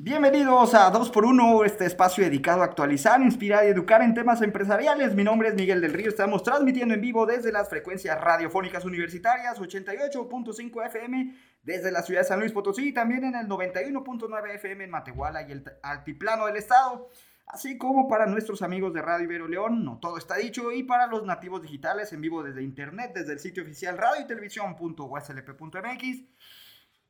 Bienvenidos a 2x1, este espacio dedicado a actualizar, inspirar y educar en temas empresariales. Mi nombre es Miguel del Río, estamos transmitiendo en vivo desde las frecuencias radiofónicas universitarias 88.5 FM desde la ciudad de San Luis Potosí y también en el 91.9 FM en Matehuala y el altiplano del estado. Así como para nuestros amigos de Radio Ibero León, no todo está dicho, y para los nativos digitales en vivo desde internet, desde el sitio oficial radio y.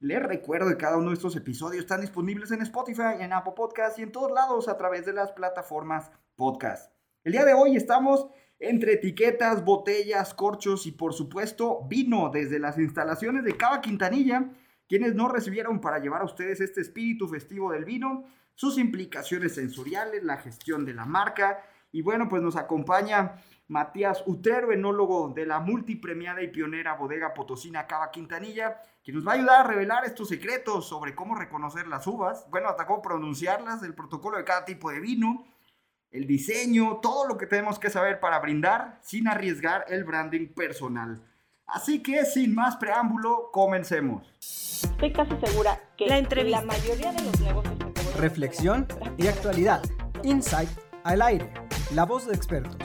Les recuerdo que cada uno de estos episodios están disponibles en Spotify, en Apple Podcast y en todos lados a través de las plataformas podcast. El día de hoy estamos entre etiquetas, botellas, corchos y por supuesto vino desde las instalaciones de Cava Quintanilla, quienes no recibieron para llevar a ustedes este espíritu festivo del vino, sus implicaciones sensoriales, la gestión de la marca y bueno, pues nos acompaña Matías Utrero, enólogo de la multipremiada y pionera bodega potosina Cava Quintanilla, que nos va a ayudar a revelar estos secretos sobre cómo reconocer las uvas, bueno, hasta cómo pronunciarlas, el protocolo de cada tipo de vino, el diseño, todo lo que tenemos que saber para brindar sin arriesgar el branding personal. Así que sin más preámbulo, comencemos. Estoy casi segura que La entrevista. la mayoría de los negocios que Reflexión y actualidad. Insight al aire. La voz de expertos.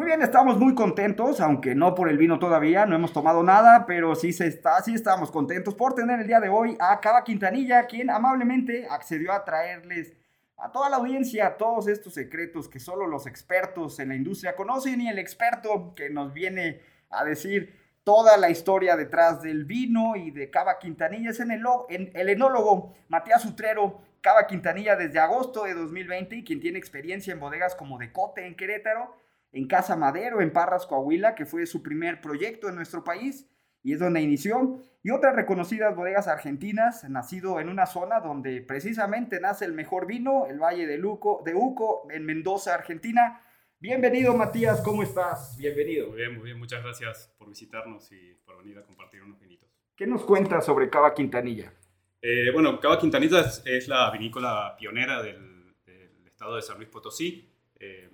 Muy bien, estamos muy contentos, aunque no por el vino todavía, no hemos tomado nada, pero sí se está, sí estamos contentos por tener el día de hoy a Cava Quintanilla, quien amablemente accedió a traerles a toda la audiencia todos estos secretos que solo los expertos en la industria conocen y el experto que nos viene a decir toda la historia detrás del vino y de Cava Quintanilla es en el, en- el enólogo Matías Utrero, Cava Quintanilla desde agosto de 2020 y quien tiene experiencia en bodegas como Decote en Querétaro, en Casa Madero, en Parras, Coahuila, que fue su primer proyecto en nuestro país y es donde inició, y otras reconocidas bodegas argentinas, nacido en una zona donde precisamente nace el mejor vino, el Valle de, Luco, de Uco, en Mendoza, Argentina. Bienvenido, Matías, ¿cómo estás? Bienvenido. Muy bien, muy bien. Muchas gracias por visitarnos y por venir a compartir unos vinitos. ¿Qué nos cuentas sobre Cava Quintanilla? Eh, bueno, Cava Quintanilla es, es la vinícola pionera del, del estado de San Luis Potosí. Eh,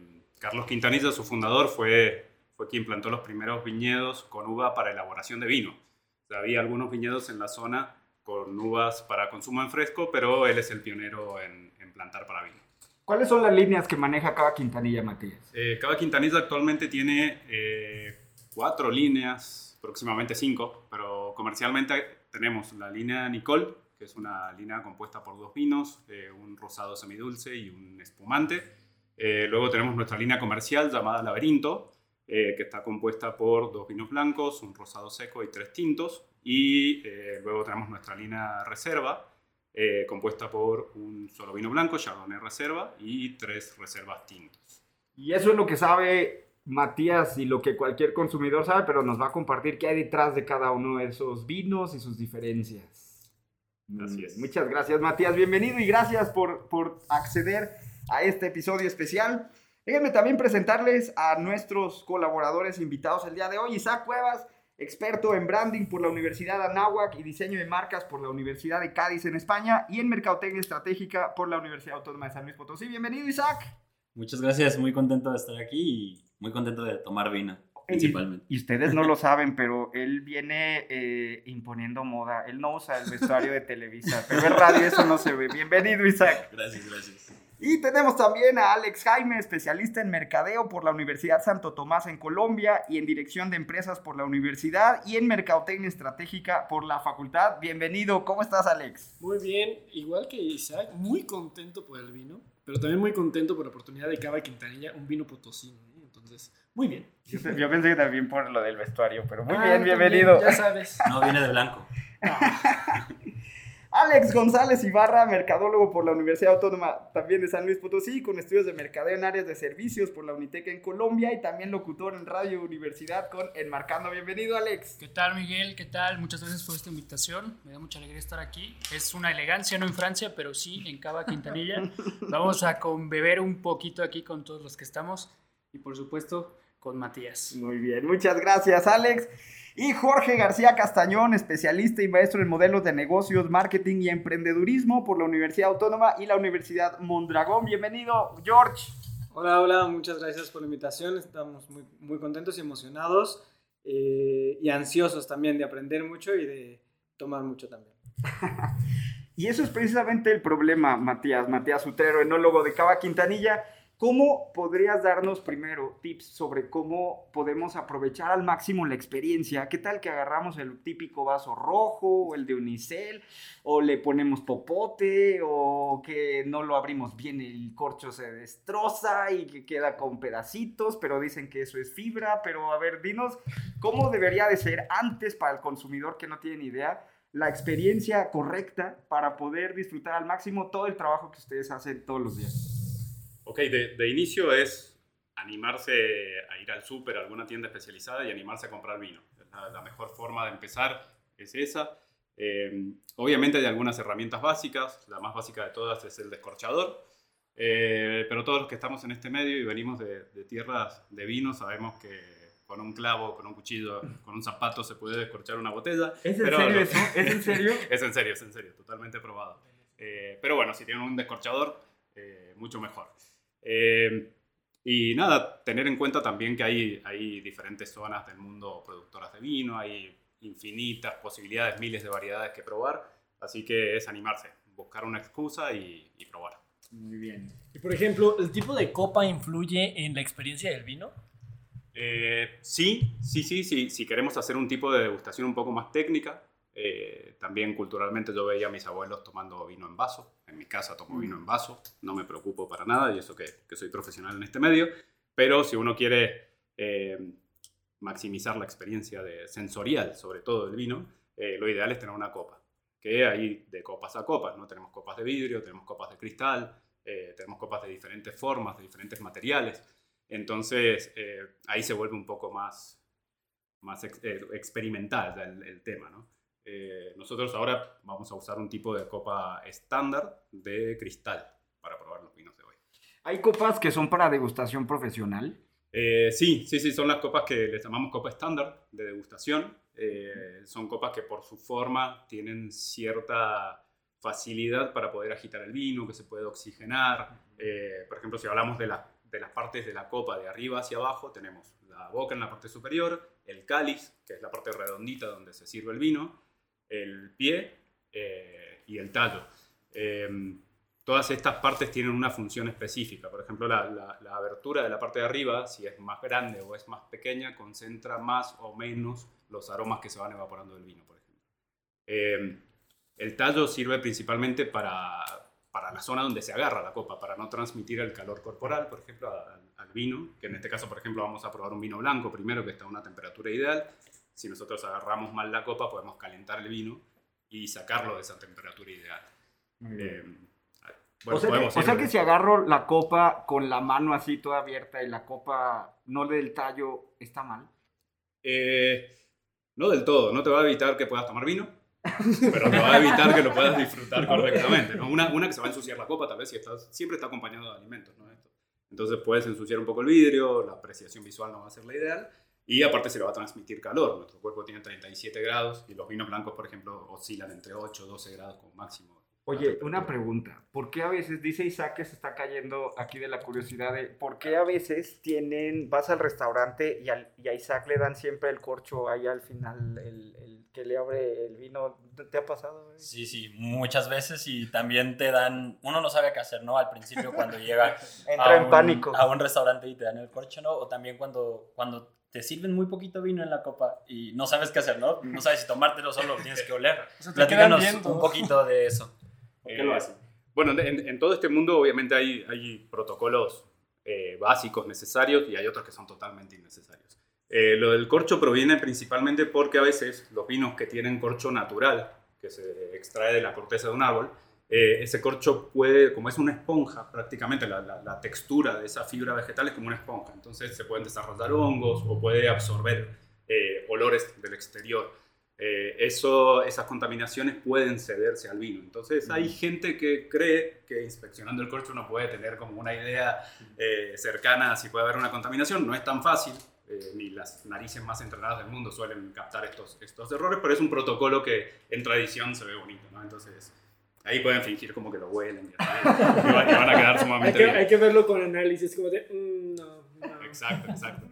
Carlos Quintanilla, su fundador, fue, fue quien plantó los primeros viñedos con uva para elaboración de vino. O sea, había algunos viñedos en la zona con uvas para consumo en fresco, pero él es el pionero en, en plantar para vino. ¿Cuáles son las líneas que maneja Cava Quintanilla, Matías? Eh, Cava Quintanilla actualmente tiene eh, cuatro líneas, próximamente cinco, pero comercialmente tenemos la línea Nicole, que es una línea compuesta por dos vinos, eh, un rosado semidulce y un espumante. Eh, luego tenemos nuestra línea comercial llamada Laberinto, eh, que está compuesta por dos vinos blancos, un rosado seco y tres tintos. Y eh, luego tenemos nuestra línea Reserva, compuesta por un solo vino blanco, Chardonnay Reserva, y tres reservas tintos. Y eso es lo que sabe Matías y lo que cualquier consumidor sabe, pero nos va a compartir qué hay detrás de cada uno de esos vinos y sus diferencias. Así Mm, es. Muchas gracias, Matías. Bienvenido y gracias por, por acceder a este episodio especial. Déjenme también presentarles a nuestros colaboradores invitados el día de hoy. Isaac Cuevas, experto en branding por la Universidad Anáhuac y diseño de marcas por la Universidad de Cádiz en España y en mercadotecnia estratégica por la Universidad Autónoma de San Luis Potosí. Bienvenido, Isaac. Muchas gracias, muy contento de estar aquí y muy contento de tomar vino, principalmente. Y, y ustedes no lo saben, pero él viene eh, imponiendo moda. Él no usa el vestuario de Televisa, pero en radio eso no se ve. Bienvenido, Isaac. Gracias, gracias. Y tenemos también a Alex Jaime, especialista en mercadeo por la Universidad Santo Tomás en Colombia y en dirección de empresas por la universidad y en mercadotecnia estratégica por la facultad. Bienvenido, ¿cómo estás, Alex? Muy bien, igual que Isaac, muy contento por el vino, pero también muy contento por la oportunidad de Cava Quintanilla, un vino potosino. ¿no? Entonces, muy bien. Yo, yo pensé que también por lo del vestuario, pero muy Ah, bien, también, bienvenido. Ya sabes. No viene de blanco. Alex González Ibarra, mercadólogo por la Universidad Autónoma también de San Luis Potosí, con estudios de mercadeo en áreas de servicios por la Unitec en Colombia y también locutor en Radio Universidad con Enmarcando. Bienvenido, Alex. ¿Qué tal, Miguel? ¿Qué tal? Muchas gracias por esta invitación. Me da mucha alegría estar aquí. Es una elegancia, no en Francia, pero sí en Cava Quintanilla. Vamos a beber un poquito aquí con todos los que estamos y, por supuesto, con Matías. Muy bien, muchas gracias, Alex. Y Jorge García Castañón, especialista y maestro en modelos de negocios, marketing y emprendedurismo por la Universidad Autónoma y la Universidad Mondragón. Bienvenido, George. Hola, hola, muchas gracias por la invitación. Estamos muy, muy contentos y emocionados eh, y ansiosos también de aprender mucho y de tomar mucho también. y eso es precisamente el problema, Matías, Matías Utrero, enólogo de Cava Quintanilla ¿Cómo podrías darnos primero tips sobre cómo podemos aprovechar al máximo la experiencia? ¿Qué tal que agarramos el típico vaso rojo o el de unicel o le ponemos popote o que no lo abrimos bien el corcho se destroza y que queda con pedacitos, pero dicen que eso es fibra, pero a ver, dinos cómo debería de ser antes para el consumidor que no tiene ni idea la experiencia correcta para poder disfrutar al máximo todo el trabajo que ustedes hacen todos los días. Ok, de, inicio es animarse a ir al súper, a alguna tienda especializada y animarse a comprar vino. La, mejor forma de empezar es esa. Eh, obviamente hay algunas herramientas básicas, la más básica de todas es el descorchador, eh, pero todos los que estamos en este medio y venimos de, tierras de vino sabemos que con un clavo, con un cuchillo, con un zapato se puede descorchar una botella. ¿Es en serio eso? ¿Es en serio? es en serio, es en serio, totalmente probado. Eh, pero bueno, si tienen un descorchador, mucho mejor. Eh, y nada, tener en cuenta también que hay, hay diferentes zonas del mundo productoras de vino, hay infinitas posibilidades, miles de variedades que probar, así que es animarse, buscar una excusa y, probar. Muy bien. Y por ejemplo, ¿el tipo de copa influye en la experiencia del vino? Eh, sí, sí, sí, sí. Si queremos hacer un tipo de degustación un poco más técnica, eh, también culturalmente yo veía a mis abuelos tomando vino en vaso. En mi casa tomo vino en vaso, no me preocupo para nada y eso que, que soy profesional en este medio. Pero si uno quiere eh, maximizar la experiencia de, sensorial, sobre todo del vino, eh, lo ideal es tener una copa. Que hay de copas a copas, ¿no? Tenemos copas de vidrio, tenemos copas de cristal, tenemos copas de diferentes formas, de diferentes materiales. Entonces ahí se vuelve un poco más, más experimental el, el tema, ¿no? Eh, nosotros ahora vamos a usar un tipo de copa estándar de cristal para probar los vinos de hoy. ¿Hay copas que son para degustación profesional? Eh, sí, sí, sí, son las copas que les llamamos copa estándar de degustación. Eh, son copas que por su forma tienen cierta facilidad para poder agitar el vino, que se puede oxigenar. por ejemplo, si hablamos de, de las partes de la copa de arriba hacia abajo, tenemos la boca en la parte superior, el cáliz, que es la parte redondita donde se sirve el vino, el pie eh, y el tallo. Em, todas estas partes tienen una función específica. Por ejemplo, la, abertura de la parte de arriba, si es más grande o es más pequeña, concentra más o menos los aromas que se van evaporando del vino, por ejemplo. Em, el tallo sirve principalmente para, para, la zona donde se agarra la copa, para no transmitir el calor corporal, por ejemplo, al, vino, que en este caso, por ejemplo, vamos a probar un vino blanco primero, que está a una temperatura ideal, si nosotros agarramos mal la copa, podemos calentar el vino y sacarlo de esa temperatura ideal. Eh, o, sea que, si agarro la copa con la mano así toda abierta y la copa no del tallo, ¿está mal? Eh, no del todo, no te va a evitar que puedas tomar vino, pero te va a evitar que lo puedas disfrutar correctamente. Una, una, que se va a ensuciar la copa, tal vez si estás, siempre está acompañado de alimentos. ¿no? Entonces puedes ensuciar un poco el vidrio, la apreciación visual no va a ser la ideal, y aparte se le va a transmitir calor. Nuestro cuerpo tiene 37 grados y los vinos blancos, por ejemplo, oscilan entre 8 y 12 grados como máximo. Oye, una pregunta. ¿Por qué a veces, dice Isaac que se está cayendo aquí de la curiosidad de, ¿por qué a veces tienen, vas al restaurante y, a Isaac le dan siempre el corcho ahí al final, el, que le abre el vino? ¿Te ha pasado? Sí, sí, muchas veces y también te dan, uno no sabe qué hacer, ¿no? Al principio cuando llega Entra en pánico. a un restaurante y te dan el corcho, ¿no? O también cuando, cuando te sirven muy poquito vino en la copa y no sabes qué hacer, ¿no? No sabes si tomártelo solo lo tienes que oler. Platícanos un poquito de eso. ¿Por qué lo hacen? Bueno, en, todo este mundo obviamente hay, hay protocolos eh, básicos necesarios y hay otros que son totalmente innecesarios. Eh, lo del corcho proviene principalmente porque a veces los vinos que tienen corcho natural, que se extrae de la corteza de un árbol, eh, ese corcho puede, como es una esponja, prácticamente la, la, la, textura de esa fibra vegetal es como una esponja, entonces se pueden desarrollar hongos o puede absorber eh, olores del exterior. Eh, eso, esas contaminaciones pueden cederse al vino. Entonces hay gente que cree que inspeccionando el corcho uno puede tener como una idea cercana a si puede haber una contaminación. No es tan fácil, ni las narices más entrenadas del mundo suelen captar estos, estos errores, pero es un protocolo que en tradición se ve bonito. ¿no? Entonces Ahí pueden fingir como que lo huelen y, van, a quedar sumamente hay que, Hay que verlo con análisis, como de, mm, no, no. Exacto, exacto.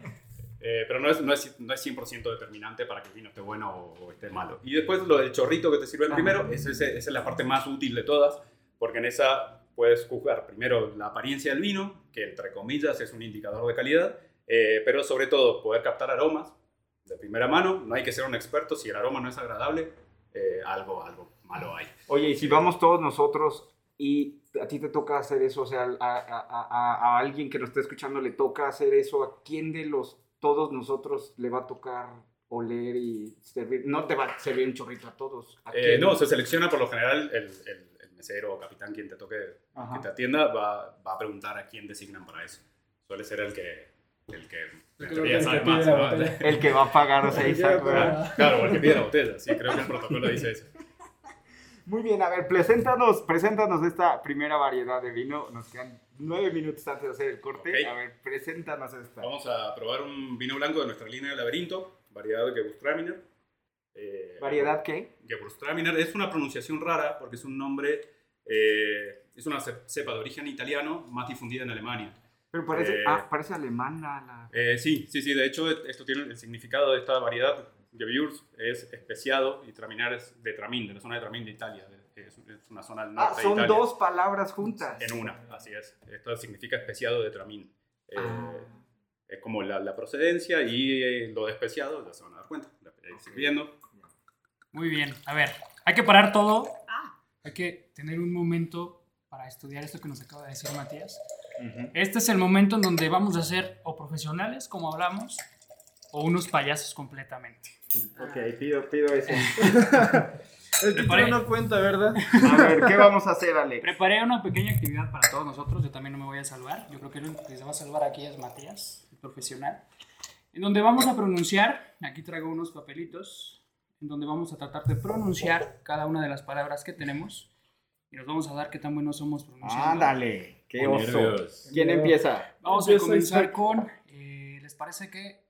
Eh, pero no es, no, es, no es 100% determinante para que el vino esté bueno o, esté malo. Y después lo del chorrito que te sirve primero, esa es, es la parte más útil de todas, porque en esa puedes juzgar primero la apariencia del vino, que entre comillas es un indicador de calidad, eh, pero sobre todo poder captar aromas de primera mano. No hay que ser un experto, si el aroma no es agradable, eh, algo, algo malo hay. Oye, y si vamos todos nosotros y a ti te toca hacer eso, o sea, a, a, a, alguien que nos esté escuchando le toca hacer eso, ¿a quién de los todos nosotros le va a tocar oler y servir? No te va a servir un chorrito a todos. Eh, no, se selecciona por lo general el, el, mesero o capitán quien te toque, que te atienda, va, va, a preguntar a quién designan para eso. Suele ser el que, el que, el, más, el que va a pagar, o sea, Claro, el que pide la botella, sí, creo que el protocolo dice eso. Muy bien, a ver, preséntanos, preséntanos esta primera variedad de vino. Nos quedan nueve minutos antes de hacer el corte. A ver, preséntanos esta. Vamos a probar un vino blanco de nuestra línea de laberinto, variedad de Gewürztraminer. Eh, ¿Variedad qué? Gewürztraminer es una pronunciación rara porque es un nombre, eh, es una cepa de origen italiano más difundida en Alemania. Pero parece, eh, ah, parece alemana la... sí, sí, sí, de hecho esto tiene el significado de esta variedad Geviurs es especiado y Traminar es de Tramin, de la zona de Tramin de Italia. Es, una zona al norte ah, son dos palabras juntas. En una, así es. Esto significa especiado de Tramin. Eh, ah. Es como la, la procedencia y eh, lo de especiado, ya se van a dar cuenta. Sirviendo. Muy bien. A ver, hay que parar todo. Hay que tener un momento para estudiar esto que nos acaba de decir Matías. Este es el momento en donde vamos a ser o profesionales, como hablamos, o unos payasos completamente. Ok, pido, pido eso. Preparé una cuenta, ¿verdad? A ver, ¿qué vamos a hacer, Alex? Preparé una pequeña actividad para todos nosotros. Yo también no me voy a salvar. Yo creo que el que se va a salvar aquí es Matías, el profesional. En donde vamos a pronunciar, aquí traigo unos papelitos, en donde vamos a tratar de pronunciar cada una de las palabras que tenemos. Y nos vamos a dar qué tan buenos somos pronunciando. ¡Ándale! ¡Qué oso! ¿Quién empieza? Vamos a comenzar con, eh, ¿les parece que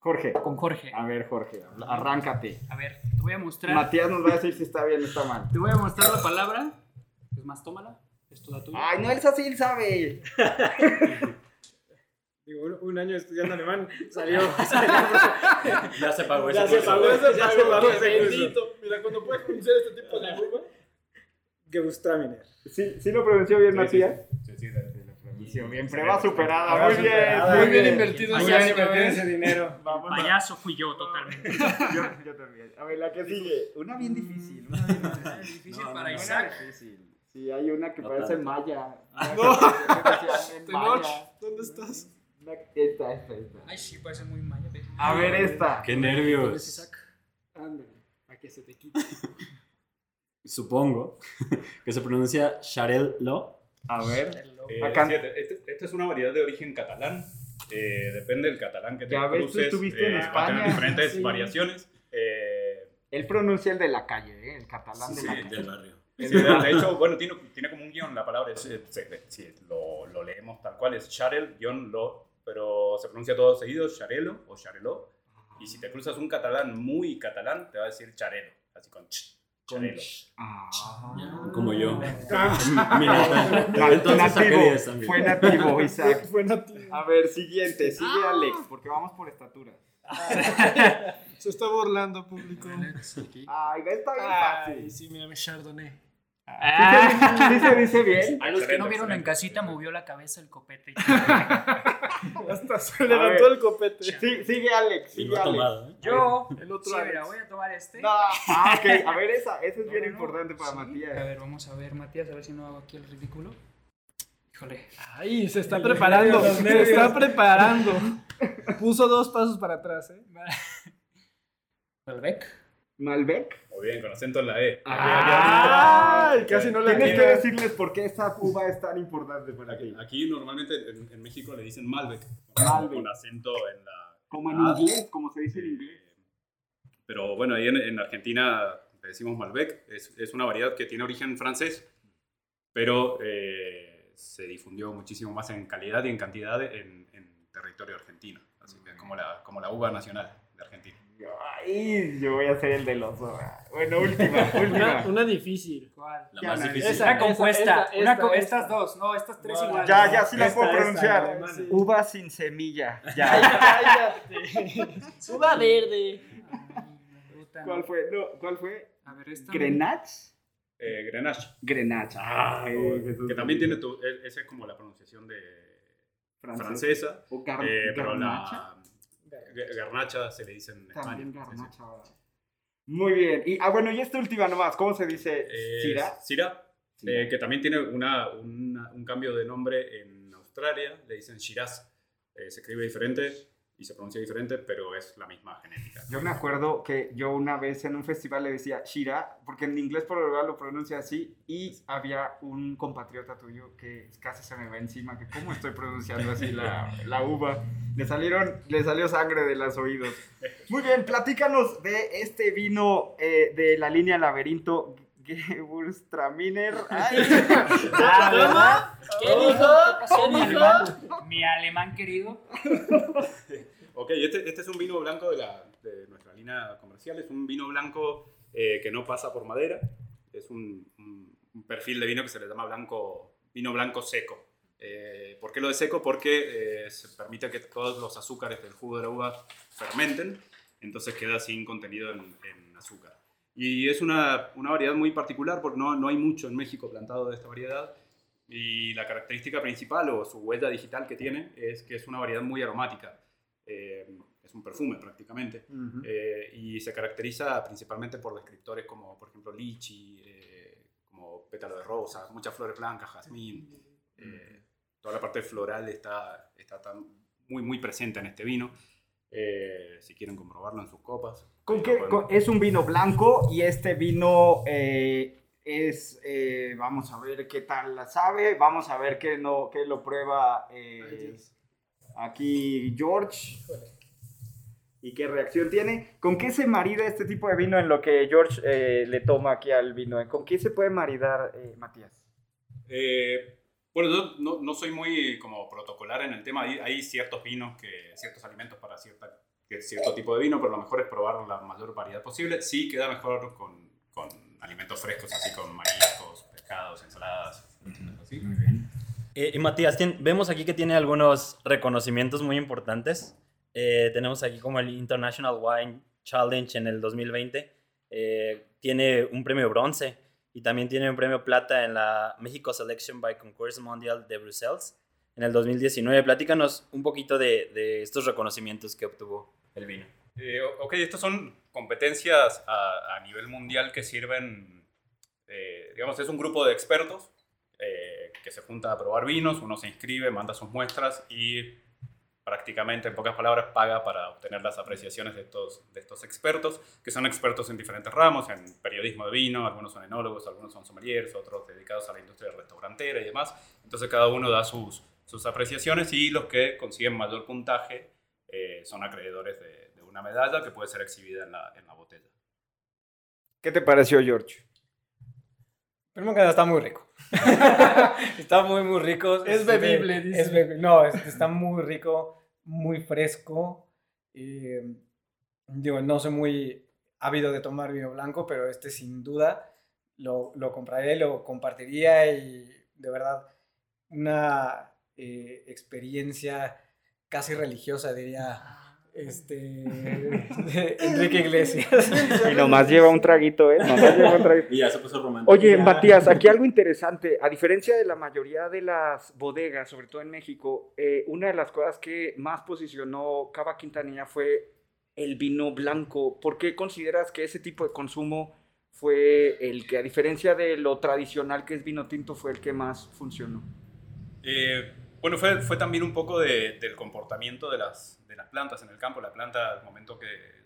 Jorge. Con Jorge. A ver, Jorge, arráncate. A ver, te voy a mostrar. Matías nos va a decir si está bien o está mal. Te voy a mostrar la palabra. Es más, tómala. Es toda tuya. Ay, no, él así, él sabe. Digo, un, año estudiando alemán salió. ya se pagó ese Ya se pagó, ya se pagó ese bendito. Mira, cuando puedes pronunciar este tipo de curva, Gewürztraminer. ¿Sí, ¿Sí lo pronunció bien, Matías? Sí, sí, sí bien, prueba superada. Muy bien, muy bien invertido. ese dinero. Payaso fui yo totalmente. yo, yo, también. A ver, la que sigue. Una bien difícil. Una bien difícil, difícil para Isaac. Sí, hay una que parece maya. No. ¿Dónde estás? Esta, esta, esta. Ay, sí, parece muy maya. A ver esta. Qué nervios. Ándale, para que se te quite. Supongo que se pronuncia Charel Lo. A ver. Eh, Acá. Este, esta es una variedad de origen catalán. Eh, depende del catalán que te ya ves, cruces. estuviste en eh, España. Va a tener diferentes variaciones. Él pronuncia el de la calle, el catalán de sí, la calle. del barrio. Sí, de hecho, bueno, tiene, tiene, como un guion la palabra. Si lo, lo, leemos tal cual, es Charel, guion lo, pero se pronuncia todo seguido, Charelo o Chareló. Y si te cruzas un catalán muy catalán, te va a decir Charelo, así con ch. Charelo. Ah, como yo. Ah. Nativo, fue nativo, Isaac. Fue nativo. A ver, siguiente, sigue ah. Alex, porque vamos por estatura. Se está burlando, público. Ay, está bien fácil. Ay, sí, mira, me chardonnay. Ah. ¿Sí, se dice bien? A los que no vieron en casita, movió la cabeza el copete. Hasta se levantó el copete. Sí, sigue Alex, sigue Alex. Tomado, ¿eh? Yo, el otro sí, mira, voy a tomar este. No. Ah, ok. A ver, esa, esa es bien no, importante para sí. Matías. A ver, vamos a ver, Matías, a ver si no hago aquí el ridículo. Híjole. Ay, se está preparando. Se está preparando. Puso dos pasos para atrás, ¿eh? Malbec. Malbec. Muy bien, con acento en la E. Ah, casi no la Tienes que decirles por qué esta uva es tan importante para Aquí, aquí normalmente en, en México le dicen Malbec. Malbec. Con acento en la. Como en Ah, inglés, como se dice en inglés. Pero bueno, ahí en, en Argentina le decimos Malbec. Es, es una variedad que tiene origen francés, pero eh, se difundió muchísimo más en calidad y en cantidad en, en territorio argentino. Así que es como la, como la uva nacional de Argentina. Ay, yo voy a ser el del oso. Bueno, última, Una, última. una difícil. ¿Cuál? La más difícil. esa- Una compuesta. esta, una esta, co- esta. Estas dos, no, estas tres No, igual. Ya, ya sí la Esta, puedo esta, pronunciar. sí. Uva sin semilla. Ya. Cállate. Uva verde. ¿Cuál fue? No, ¿Cuál fue? A ver, esta. ¿Grenache? Eh, Grenache. Grenache. Ay, Jesús. Que también tiene tu. e- Esa es como la pronunciación de Francés. francesa. O gar- eh, pero garnacha. la. Garnacha se le dice en España. También Sí, sí. garnacha. Muy bien. Y, ah, bueno, y esta última nomás. ¿Cómo se dice? Eh, ¿Sira? Eh, que también tiene una, una- un cambio de nombre en Australia, le dicen Shiraz. Eh, se escribe diferente y se pronuncia diferente, pero es la misma genética. Yo me acuerdo que yo una vez en un festival le decía Shira, porque en inglés por lo general lo pronuncia así, y había un compatriota tuyo que casi se me va encima, que cómo estoy pronunciando así la, la uva. Le salieron, le salió sangre de los oídos. Muy bien, platícanos de este vino eh, de la línea Laberinto Gewürztraminer. Ay. ¿Qué dijo? ¿Qué dijo? Mi alemán querido. Ok, este, este es un vino blanco de, la, de nuestra línea comercial. Es un vino blanco eh, que no pasa por madera. Es un, un- un perfil de vino que se le llama blanco, vino blanco seco. Eh, ¿Por qué lo de seco? Porque eh, se permite que todos los azúcares del jugo de la uva fermenten, entonces queda sin contenido en, en azúcar. Y es una, una variedad muy particular porque no, no hay mucho en México plantado de esta variedad. Y la característica principal o su huella digital que tiene es que es una variedad muy aromática. Eh, es un perfume prácticamente. Ujú. Eh, y se caracteriza principalmente por descriptores como, por ejemplo, lichi, eh, como pétalo de rosa, muchas flores blancas, jazmín. eh, toda la parte floral está, está tan, muy, muy presente en este vino. Eh, si quieren comprobarlo en sus copas. ¿Con qué? con- es un vino blanco y este vino eh, es, vamos a ver qué tal la sabe, vamos a ver qué, no, qué lo prueba eh, aquí George y qué reacción tiene. ¿Con qué se marida este tipo de vino en lo que George eh, le toma aquí al vino? ¿Con qué se puede maridar, eh, Matías? Eh, bueno, yo no, no soy muy como protocolar en el tema. Hay, hay ciertos vinos, que, ciertos alimentos para cierta, cierto tipo de vino, pero lo mejor es probar la mayor variedad posible. Sí queda mejor con, con alimentos frescos, así con mariscos, pescados, ensaladas. Así. Eh, y Matías, vemos aquí que tiene algunos reconocimientos muy importantes. Eh, tenemos aquí como el International Wine Challenge en el 2020. Eh, tiene un premio bronce y también tiene un premio plata en la México Selection by Concours Mondial de Bruselas en el 2019. Platícanos un poquito de, de estos reconocimientos que obtuvo el vino. Eh, ok, estas son competencias a, a nivel mundial que sirven, eh, digamos, es un grupo de expertos que se junta a probar vinos, uno se inscribe, manda sus muestras y prácticamente, en pocas palabras, paga para obtener las apreciaciones de estos, de estos expertos, que son expertos en diferentes ramos, en periodismo de vino, algunos son enólogos, algunos son sommeliers, otros dedicados a la industria restaurantera y demás. Entonces cada uno da sus, sus apreciaciones y los que consiguen mayor puntaje eh, son acreedores de, de una medalla que puede ser exhibida en la, en la botella. ¿Qué te pareció, George? Primero que nada, está muy rico. está muy, muy rico. Es bebible, dice. es no, es- está muy rico, muy fresco. eh, digo, no soy muy ávido de tomar vino blanco, pero este sin duda lo, lo compraría, lo compartiría y de verdad una eh, experiencia casi religiosa, diría este, Enrique Iglesias. Y nomás lleva un traguito, ¿eh? Nomás lleva un traguito. Y ya se puso romántico. Oye, Ya. Matías, aquí algo interesante. A diferencia de la mayoría de las bodegas, sobre todo en México, eh, una de las cosas que más posicionó Cava Quintanilla fue el vino blanco. ¿Por qué consideras que ese tipo de consumo fue el que, a diferencia de lo tradicional que es vino tinto, fue el que más funcionó? Eh, bueno, fue, fue también un poco de- del comportamiento de las, de las plantas en el campo. La planta, al momento que,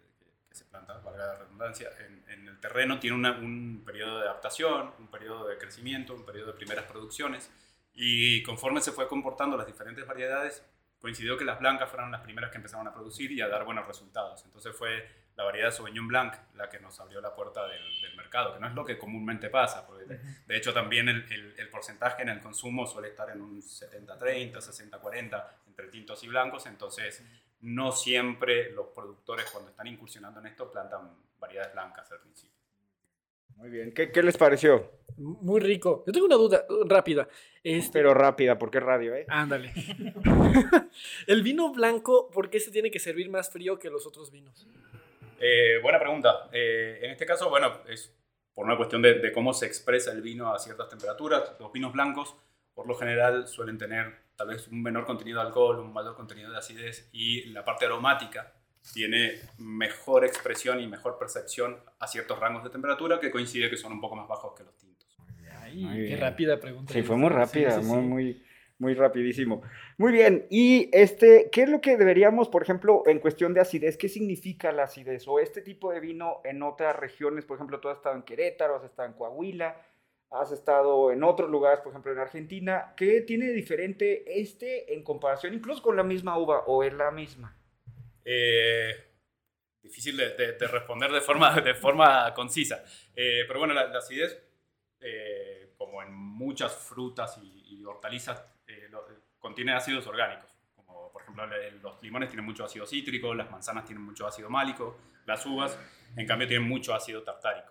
se planta, valga la redundancia, en, el terreno tiene un periodo de adaptación, un periodo de crecimiento, un periodo de primeras producciones, y conforme se fue comportando las diferentes variedades, coincidió que las blancas fueron las primeras que empezaron a producir y a dar buenos resultados. Entonces fue la variedad Sauvignon Blanc la que nos abrió la puerta del, del mercado, que no es lo que comúnmente pasa, porque de, de hecho también el, el, el, porcentaje en el consumo suele estar en un 70-30, 60-40 entre tintos y blancos, entonces no siempre los productores cuando están incursionando en esto plantan variedades blancas al principio. Muy bien, ¿qué, qué les pareció? Muy rico. Yo tengo una duda uh, rápida. Este... Pero rápida, porque es radio, ¿eh? Ándale. el vino blanco, ¿por qué se tiene que servir más frío que los otros vinos? Eh, buena pregunta. Eh, en este caso, bueno, es por una cuestión de, de, cómo se expresa el vino a ciertas temperaturas. Los vinos blancos, por lo general, suelen tener tal vez un menor contenido de alcohol, un mayor contenido de acidez y la parte aromática tiene mejor expresión y mejor percepción a ciertos rangos de temperatura que coincide que son un poco más bajos que los tintos. Ay, qué rápida pregunta. Sí, fue muy rápida, sí, sí, sí. muy, muy rapidísimo. Muy bien, y este, ¿qué es lo que deberíamos, por ejemplo, en cuestión de acidez, qué significa la acidez? O este tipo de vino en otras regiones, por ejemplo, tú has estado en Querétaro, has estado en Coahuila, has estado en otros lugares, por ejemplo, en Argentina, ¿qué tiene diferente este en comparación incluso con la misma uva o es la misma? Eh, difícil de, de, de, responder de forma, de forma concisa. Eh, pero bueno, la, acidez, eh, como en muchas frutas y, hortalizas, contiene ácidos orgánicos. Como por ejemplo, los limones tienen mucho ácido cítrico, las manzanas tienen mucho ácido málico, las uvas, en cambio, tienen mucho ácido tartárico.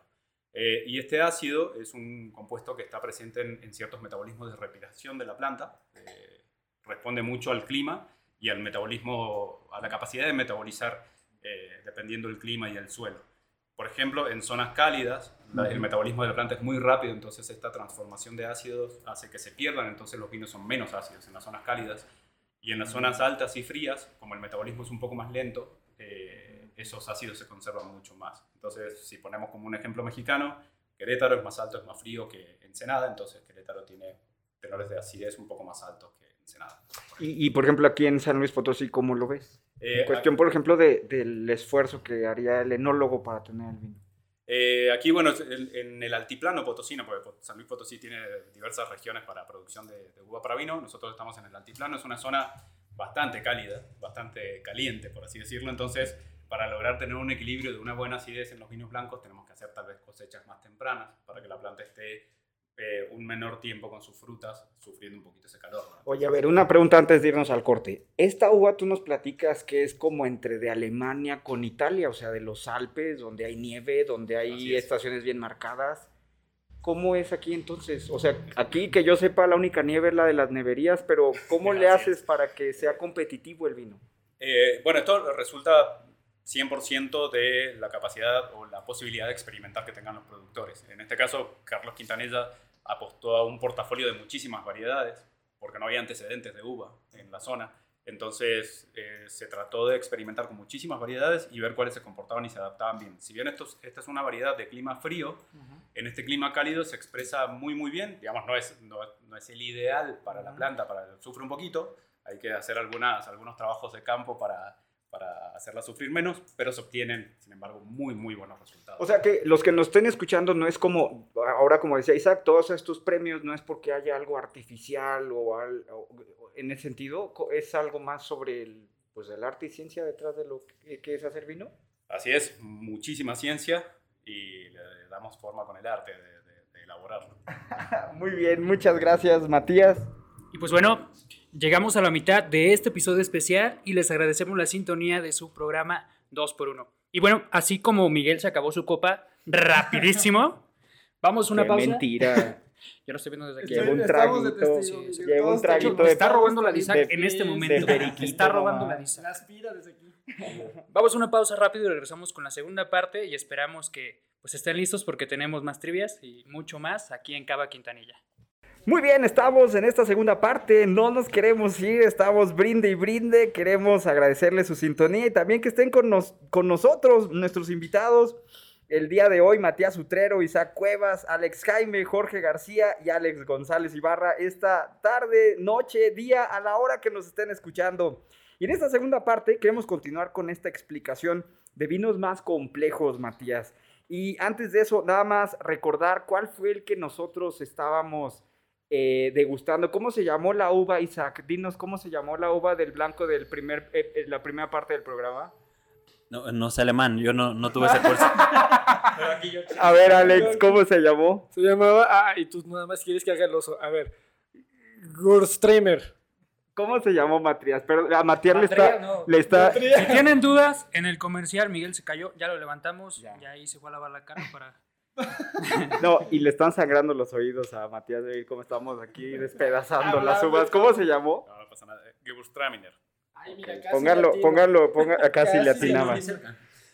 Eh, y este ácido es un compuesto que está presente en, ciertos metabolismos de respiración de la planta, eh, responde mucho al clima y al metabolismo, a la capacidad de metabolizar eh, dependiendo del clima y el suelo. Por ejemplo, en zonas cálidas, la, el metabolismo de la planta es muy rápido, entonces esta transformación de ácidos hace que se pierdan, entonces los vinos son menos ácidos en las zonas cálidas. Y en las zonas altas y frías, como el metabolismo es un poco más lento, eh, esos ácidos se conservan mucho más. Entonces, si ponemos como un ejemplo mexicano, Querétaro es más alto, es más frío que Ensenada, entonces Querétaro tiene tenores de acidez un poco más altos que Ensenada. Por y, y, por ejemplo, aquí en San Luis Potosí, ¿cómo lo ves? Eh, en cuestión, por ejemplo, de, del esfuerzo que haría el enólogo para tener el vino. Eh, aquí, bueno, en el altiplano potosino, porque San Luis Potosí tiene diversas regiones para producción de, de, uva para vino, nosotros estamos en el altiplano, es una zona bastante cálida, bastante caliente, por así decirlo, entonces para lograr tener un equilibrio de una buena acidez en los vinos blancos tenemos que hacer tal vez cosechas más tempranas para que la planta esté eh, un menor tiempo con sus frutas sufriendo un poquito ese calor. ¿no? Oye, a ver, una pregunta antes de irnos al corte. Esta uva tú nos platicas que es como entre de Alemania con Italia, o sea, de los Alpes, donde hay nieve, donde hay estaciones bien marcadas. ¿Cómo es aquí entonces? O sea, aquí que yo sepa la única nieve es la de las neverías, pero ¿cómo le haces para que sea competitivo el vino? Eh, bueno, esto resulta 100% de la capacidad o la posibilidad de experimentar que tengan los productores. En este caso, Carlos Quintanilla apostó a un portafolio de muchísimas variedades, porque no había antecedentes de uva en la zona. Entonces eh, se trató de experimentar con muchísimas variedades y ver cuáles se comportaban y se adaptaban bien. Si bien esto, esta es una variedad de clima frío, uh -huh. en este clima cálido se expresa muy muy bien. Digamos, no es, no, no es el ideal para uh -huh. la planta, para, sufre un poquito. Hay que hacer algunas, algunos trabajos de campo para, para hacerla sufrir menos, pero se obtienen, sin embargo, muy, muy buenos resultados. O sea que los que nos estén escuchando no es como, ahora como decía Isaac, todos estos premios no es porque haya algo artificial o, al, o en ese sentido, es algo más sobre el, pues, el arte y ciencia detrás de lo que, que es hacer vino. Así es, muchísima ciencia y le damos forma con el arte de, de, de elaborarlo. muy bien, muchas gracias Matías. Y pues bueno, Llegamos a la mitad de este episodio especial y les agradecemos la sintonía de su programa 2x1. Y bueno, así como Miguel se acabó su copa rapidísimo, vamos a una Qué pausa. mentira. Yo lo estoy viendo desde aquí. Llevo un traguito. Sí, sí, Llevo un traguito. De está robando la Disac en este momento. está robando la Disac. aspira desde aquí. Vamos a una pausa rápido y regresamos con la segunda parte y esperamos que pues estén listos porque tenemos más trivias y mucho más aquí en Cava Quintanilla. Muy bien, estamos en esta segunda parte, no nos queremos ir, estamos brinde y brinde, queremos agradecerles su sintonía y también que estén con, nos, con nosotros, nuestros invitados, el día de hoy, Matías Utrero, Isaac Cuevas, Alex Jaime, Jorge García y Alex González Ibarra, esta tarde, noche, día, a la hora que nos estén escuchando. Y en esta segunda parte queremos continuar con esta explicación de vinos más complejos, Matías. Y antes de eso, nada más recordar cuál fue el que nosotros estábamos eh, degustando. ¿Cómo se llamó la uva, Isaac? Dinos cómo se llamó la uva del blanco del primer, eh, eh, la primera parte del programa. No, no sé alemán, yo no, no tuve ese curso. A ver, Alex, ¿cómo se llamó? Se llamaba. Ah, y tú nada más quieres que haga el oso. A ver. Gurstremer. ¿Cómo se llamó Matías? Pero a Matías le está, no. le está. Si tienen dudas, en el comercial Miguel se cayó, ya lo levantamos, ya, ahí se fue a lavar la cara para... No, y le están sangrando los oídos a Matías de cómo estamos aquí despedazando las uvas. ¿Cómo se llamó? No, no pasa nada. Ay, mira, casi latino. pónganlo, ponga, acá sí le Casi atinaba.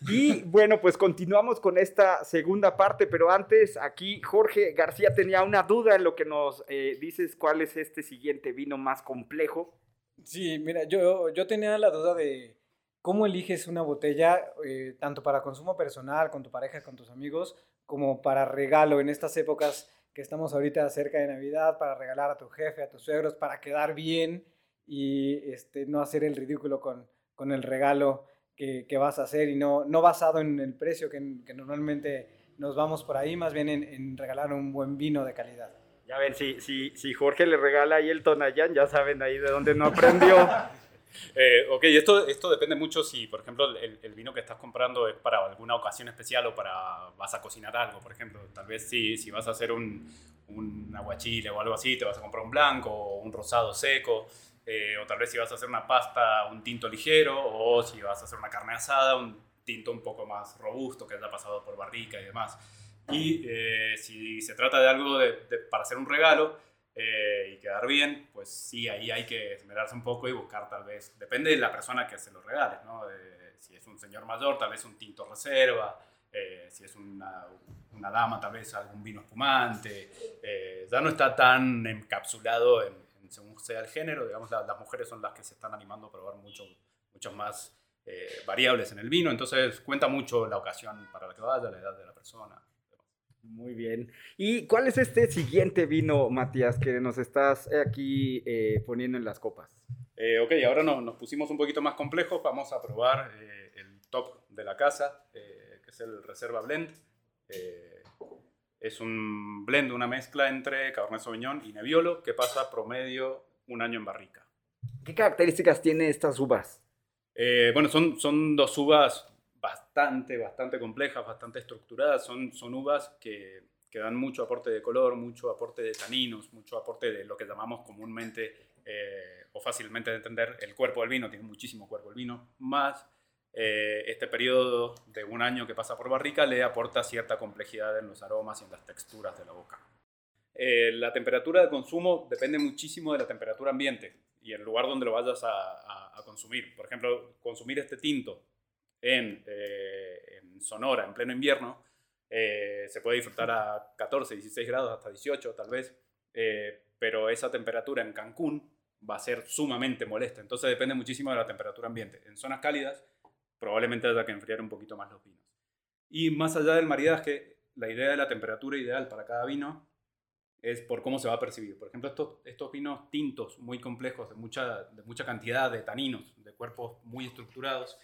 Y bueno, pues continuamos con esta segunda parte, pero antes aquí Jorge García tenía una duda en lo que nos eh, dices cuál es este siguiente vino más complejo. Sí, mira, yo, yo tenía la duda de cómo eliges una botella, eh, tanto para consumo personal, con tu pareja, con tus amigos, como para regalo en estas épocas que estamos ahorita cerca de Navidad, para regalar a tu jefe, a tus suegros, para quedar bien y este, no hacer el ridículo con, con el regalo que, que vas a hacer y no, no basado en el precio que, que normalmente nos vamos por ahí, más bien en, en regalar un buen vino de calidad. Ya ven, si, si, si Jorge le regala ahí el Tonayán, ya saben ahí de dónde no aprendió. Eh, ok, esto, esto depende mucho si, por ejemplo, el, el vino que estás comprando es para alguna ocasión especial o para vas a cocinar algo, por ejemplo. Tal vez si, si vas a hacer un, un aguachile o algo así, te vas a comprar un blanco o un rosado seco. eh, o tal vez si vas a hacer una pasta, un tinto ligero. O si vas a hacer una carne asada, un tinto un poco más robusto que haya pasado por barrica y demás. Y eh, si se trata de algo de- de- para hacer un regalo, eh, y quedar bien, pues sí, ahí hay que esmerarse un poco y buscar tal vez, depende de la persona que se lo regale, ¿no? Eh, si es un señor mayor, tal vez un tinto reserva, eh, si es una, una dama, tal vez algún vino espumante, eh, ya no está tan encapsulado en, en según sea el género, digamos, la- las mujeres son las que se están animando a probar mucho, muchas más eh, variables en el vino, entonces cuenta mucho la ocasión para la que vaya, la edad de la persona. Muy bien. ¿Y cuál es este siguiente vino, Matías, que nos estás eh, aquí eh, poniendo en las copas? Eh, ok, ahora no- nos pusimos un poquito más complejos. Vamos a probar eh, el top de la casa, eh, que es el Reserva Blend. Es un blend, una mezcla entre Cabernet Sauvignon y Nebbiolo que pasa promedio un año en barrica. ¿Qué características tiene estas uvas? Bueno, son, son dos uvas bastante, bastante complejas, bastante estructuradas. Son, son uvas que, que dan mucho aporte de color, mucho aporte de taninos, mucho aporte de lo que llamamos comúnmente eh, o fácilmente de entender el cuerpo del vino. Tiene muchísimo cuerpo el vino, más eh, este periodo de un año que pasa por barrica le aporta cierta complejidad en los aromas y en las texturas de la boca. Eh, la temperatura de consumo depende muchísimo de la temperatura ambiente y el lugar donde lo vayas a, a- a consumir. Por ejemplo, consumir este tinto en, eh, en Sonora en pleno invierno eh, se puede disfrutar a 14, 16 grados, hasta 18 tal vez, eh, pero esa temperatura en Cancún va a ser sumamente molesta. Entonces depende muchísimo de la temperatura ambiente. En zonas cálidas probablemente haya que enfriar un poquito más los vinos. Y más allá del maridaje, la idea de la temperatura ideal para cada vino es por cómo se va a percibir. Por ejemplo, estos, estos vinos tintos muy complejos, de mucha, de mucha cantidad de taninos, de cuerpos muy estructurados,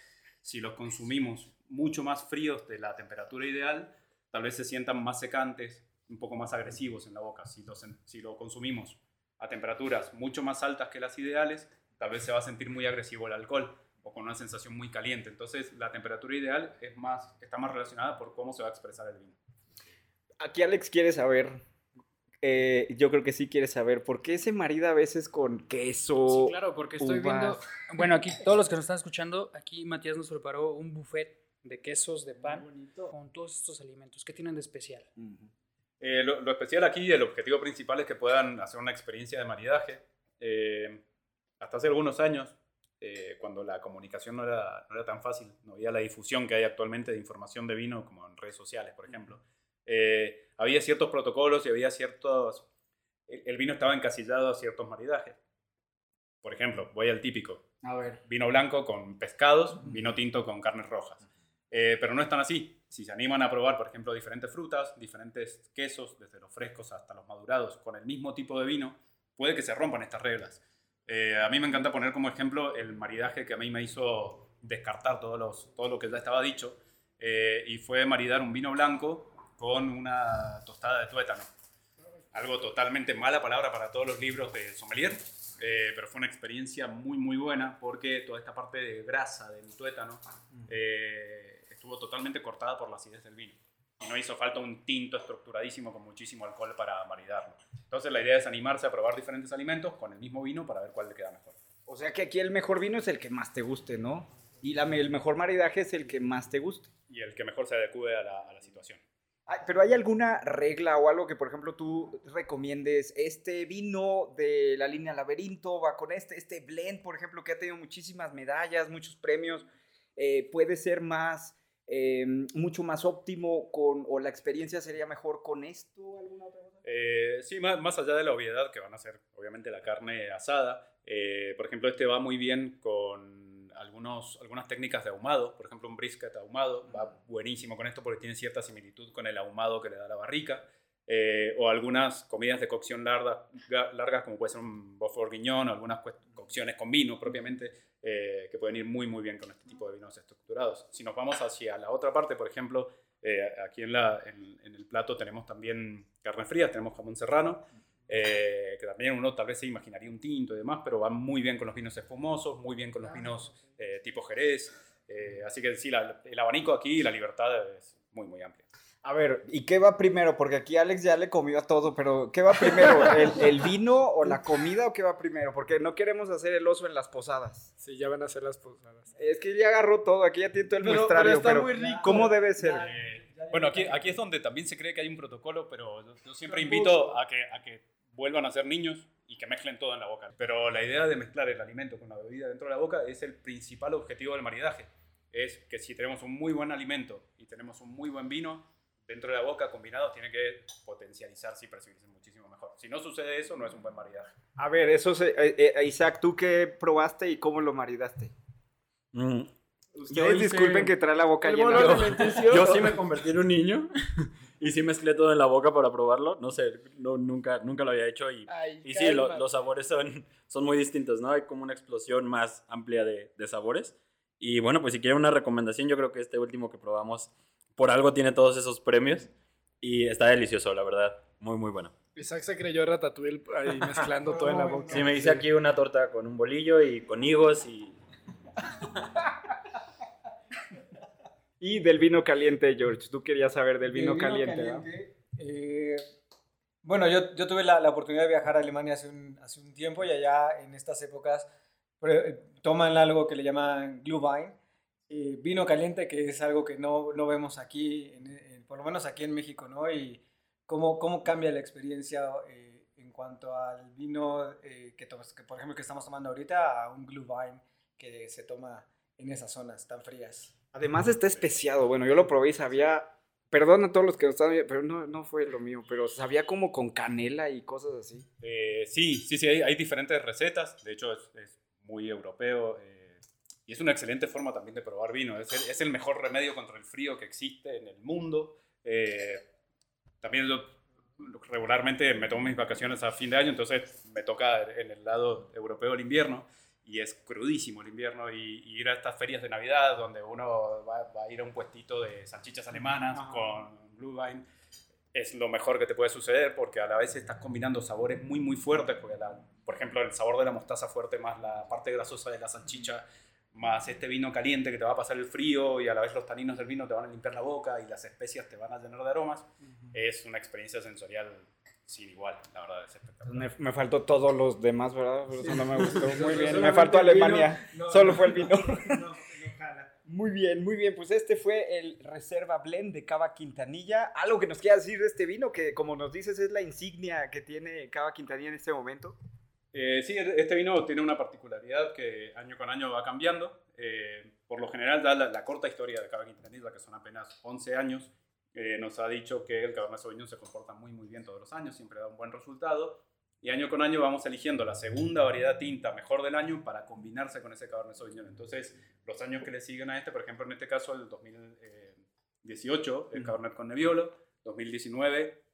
si los consumimos mucho más fríos de la temperatura ideal, tal vez se sientan más secantes, un poco más agresivos en la boca. Si los, si lo consumimos a temperaturas mucho más altas que las ideales, tal vez se va a sentir muy agresivo el alcohol o con una sensación muy caliente. Entonces, la temperatura ideal es más, está más relacionada por cómo se va a expresar el vino. Aquí Alex quiere saber, eh, yo creo que sí quiere saber, ¿por qué se marida a veces con queso? Sí, claro, porque estoy viendo. uvas? Bueno, aquí todos los que nos están escuchando, aquí Matías nos preparó un buffet de quesos, de pan, con todos estos alimentos. ¿Qué tienen de especial? Eh, lo, lo especial aquí, el objetivo principal es que puedan hacer una experiencia de maridaje. Eh, hasta hace algunos años, eh, cuando la comunicación no era, no era tan fácil, no había la difusión que hay actualmente de información de vino, como en redes sociales, por ejemplo, eh, había ciertos protocolos y había ciertos... El, vino estaba encasillado a ciertos maridajes. Por ejemplo, voy al típico. A ver. Vino blanco con pescados, vino tinto con carnes rojas. Eh, pero no es tan así. Si se animan a probar, por ejemplo, diferentes frutas, diferentes quesos, desde los frescos hasta los madurados, con el mismo tipo de vino, puede que se rompan estas reglas. Eh, a mí me encanta poner como ejemplo el maridaje que a mí me hizo descartar todos los, todo lo que ya estaba dicho eh, y fue maridar un vino blanco con una tostada de tuétano. Algo totalmente mala palabra para todos los libros de sommelier, eh, pero fue una experiencia muy muy buena porque toda esta parte de grasa del tuétano eh, estuvo totalmente cortada por la acidez del vino. Y no hizo falta un tinto estructuradísimo con muchísimo alcohol para maridarlo. Entonces la idea es animarse a probar diferentes alimentos con el mismo vino para ver cuál le queda mejor. O sea que aquí el mejor vino es el que más te guste, ¿no? Y la, el mejor maridaje es el que más te guste. Y el que mejor se adecue a la, a la situación. Pero ¿hay alguna regla o algo que, por ejemplo, tú recomiendes? Este vino de la línea Laberinto va con este, este blend, por ejemplo, que ha tenido muchísimas medallas, muchos premios, eh, puede ser más, eh, mucho más óptimo con, o la experiencia sería mejor con esto, alguna otra cosa? Eh, sí, más, más, allá de la obviedad, que van a ser obviamente la carne asada, por ejemplo, este va muy bien con algunos, algunas técnicas de ahumado, por ejemplo, un brisket ahumado va buenísimo con esto porque tiene cierta similitud con el ahumado que le da la barrica. Eh, o algunas comidas de cocción larga, largas, como puede ser un boeuf bourguignon, o algunas cocciones con vino propiamente, eh, que pueden ir muy, muy bien con este tipo de vinos estructurados. Si nos vamos hacia la otra parte, por ejemplo, eh, aquí en, la, en, en, el plato tenemos también carne fría, tenemos jamón serrano, eh, que también uno tal vez se imaginaría un tinto y demás, pero va muy bien con los vinos espumosos, muy bien con los vinos eh, tipo Jerez. Eh, así que sí, la, el abanico aquí, la libertad es muy, muy amplia. A ver, ¿y qué va primero? Porque aquí Alex ya le comió a todo, pero ¿qué va primero? ¿El, ¿El, vino o la comida o qué va primero? Porque no queremos hacer el oso en las posadas. Sí, ya van a ser las posadas. Es que ya agarró todo, aquí ya tiene todo el pero, muestrario. Pero está pero muy rico. ¿Cómo debe ser? Eh, bueno, aquí, aquí es donde también se cree que hay un protocolo, pero yo siempre invito a que, a que vuelvan a ser niños y que mezclen todo en la boca. Pero la idea de mezclar el alimento con la bebida dentro de la boca es el principal objetivo del maridaje. Es que si tenemos un muy buen alimento y tenemos un muy buen vino, dentro de la boca combinados tiene que potencializarse y percibirse muchísimo mejor. Si no sucede eso, no es un buen maridaje. A ver, eso se, eh, eh, Isaac, ¿tú qué probaste y cómo lo maridaste? Mm. Ustedes hice... disculpen que trae la boca llena. Yo, yo sí me convertí en un niño y sí mezclé todo en la boca para probarlo. No sé, no, nunca, nunca lo había hecho y, Ay, y sí, lo, los sabores son, son muy distintos, ¿no? Hay como una explosión más amplia de, de sabores. Y bueno, pues si quieren una recomendación, yo creo que este último que probamos por algo tiene todos esos premios y está delicioso, la verdad. Muy, muy bueno. Isaac se creyó Ratatouille ahí mezclando todo en la boca. Sí, me hice aquí una torta con un bolillo y con higos y... y del vino caliente, George. Tú querías saber del vino, vino caliente, caliente eh, bueno, yo, yo tuve la, la, oportunidad de viajar a Alemania hace un, hace un tiempo y allá en estas épocas toman algo que le llaman Glühwein, eh, vino caliente, que es algo que no, no vemos aquí, en, en, por lo menos aquí en México, ¿no? Y cómo, cómo cambia la experiencia eh, en cuanto al vino eh, que, que, por ejemplo, que estamos tomando ahorita, a un Glühwein que se toma en esas zonas tan frías. Además está especiado, bueno, yo lo probé y sabía, perdón a todos los que nos están viendo, pero no, no fue lo mío, pero sabía como con canela y cosas así. Eh, sí, sí, sí, hay, hay, diferentes recetas, de hecho es, es muy europeo. Eh, y es una excelente forma también de probar vino. Es el, es el, mejor remedio contra el frío que existe en el mundo. Eh, también yo regularmente me tomo mis vacaciones a fin de año, entonces me toca en el lado europeo el invierno y es crudísimo el invierno y, y ir a estas ferias de Navidad donde uno va, va a ir a un puestito de salchichas alemanas Ajá. con Blue Wine es lo mejor que te puede suceder porque a la vez estás combinando sabores muy muy fuertes, porque la, por ejemplo el sabor de la mostaza fuerte más la parte grasosa de la salchicha, más este vino caliente que te va a pasar el frío y a la vez los taninos del vino te van a limpiar la boca y las especias te van a llenar de aromas, uh -huh. es una experiencia sensorial sin igual, la verdad es espectacular. Me, me faltó todos los demás, ¿verdad? Pero eso no me gustó muy bien. Me faltó Alemania, no, solo fue el vino. Muy bien, muy bien. Pues este fue el Reserva Blend de Cava Quintanilla. Algo que nos quiera decir de este vino, que como nos dices es la insignia que tiene Cava Quintanilla en este momento. Eh, sí, este vino tiene una particularidad que año con año va cambiando. Eh, por lo general, da la, la, corta historia de Cava Quintanilla, que son apenas 11 años, eh, nos ha dicho que el Cabernet Sauvignon se comporta muy, muy bien todos los años, siempre da un buen resultado. Y año con año vamos eligiendo la segunda variedad tinta mejor del año para combinarse con ese Cabernet Sauvignon. Entonces, los años que le siguen a este, por ejemplo, en este caso, el 2018, el Cabernet con Nebbiolo, 2019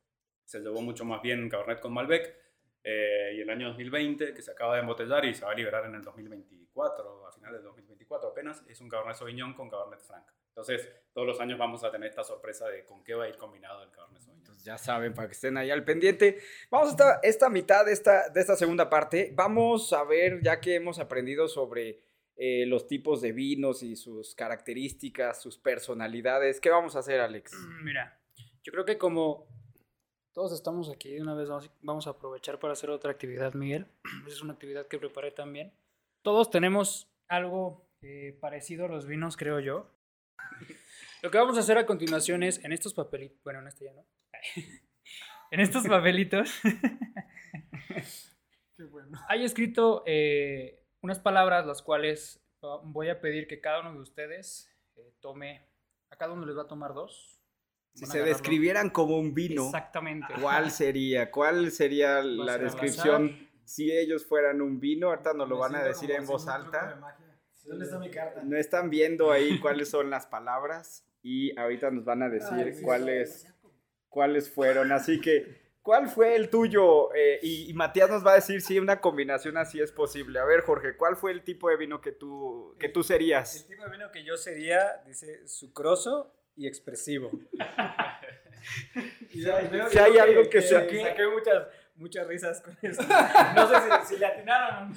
se llevó mucho más bien Cabernet con Malbec, eh, y el año 2020, que se acaba de embotellar y se va a liberar en el 2024, a finales del 2024, 2024 apenas, es un Cabernet Sauvignon con Cabernet Franc. Entonces, todos los años vamos a tener esta sorpresa de con qué va a ir combinado el Cabernet Sauvignon. Ya saben, para que estén ahí al pendiente. Vamos a esta, esta mitad de esta, de esta segunda parte. Vamos a ver, ya que hemos aprendido sobre eh, los tipos de vinos y sus características, sus personalidades, ¿qué vamos a hacer, Alex? Mira, yo creo que como todos estamos aquí, de una vez vamos, vamos a aprovechar para hacer otra actividad, Miguel. Es una actividad que preparé también. Todos tenemos algo eh, parecido a los vinos, creo yo. Lo que vamos a hacer a continuación es, en estos papelitos, bueno, en este ya no. en estos papelitos Qué bueno. hay escrito eh, unas palabras las cuales voy a pedir que cada uno de ustedes eh, tome, a cada uno les va a tomar dos. Si se agarrarlo. describieran como un vino, Exactamente. ¿cuál sería? ¿Cuál sería la descripción si ellos fueran un vino? Ahorita nos lo van a decir en voz alta. ¿Dónde está mi carta? No están viendo ahí cuáles son las palabras y ahorita nos van a decir Ay, sí, cuáles, cuáles fueron. Así que, ¿cuál fue el tuyo? Eh, y, y Matías nos va a decir si una combinación así es posible. A ver, Jorge, ¿cuál fue el tipo de vino que tú, que tú serías? El tipo de vino que yo sería, dice, sucroso y expresivo. Y ya- veo- Si hay algo que se- saqué, saqué muchas, muchas risas con eso. No sé si, si le atinaron o no.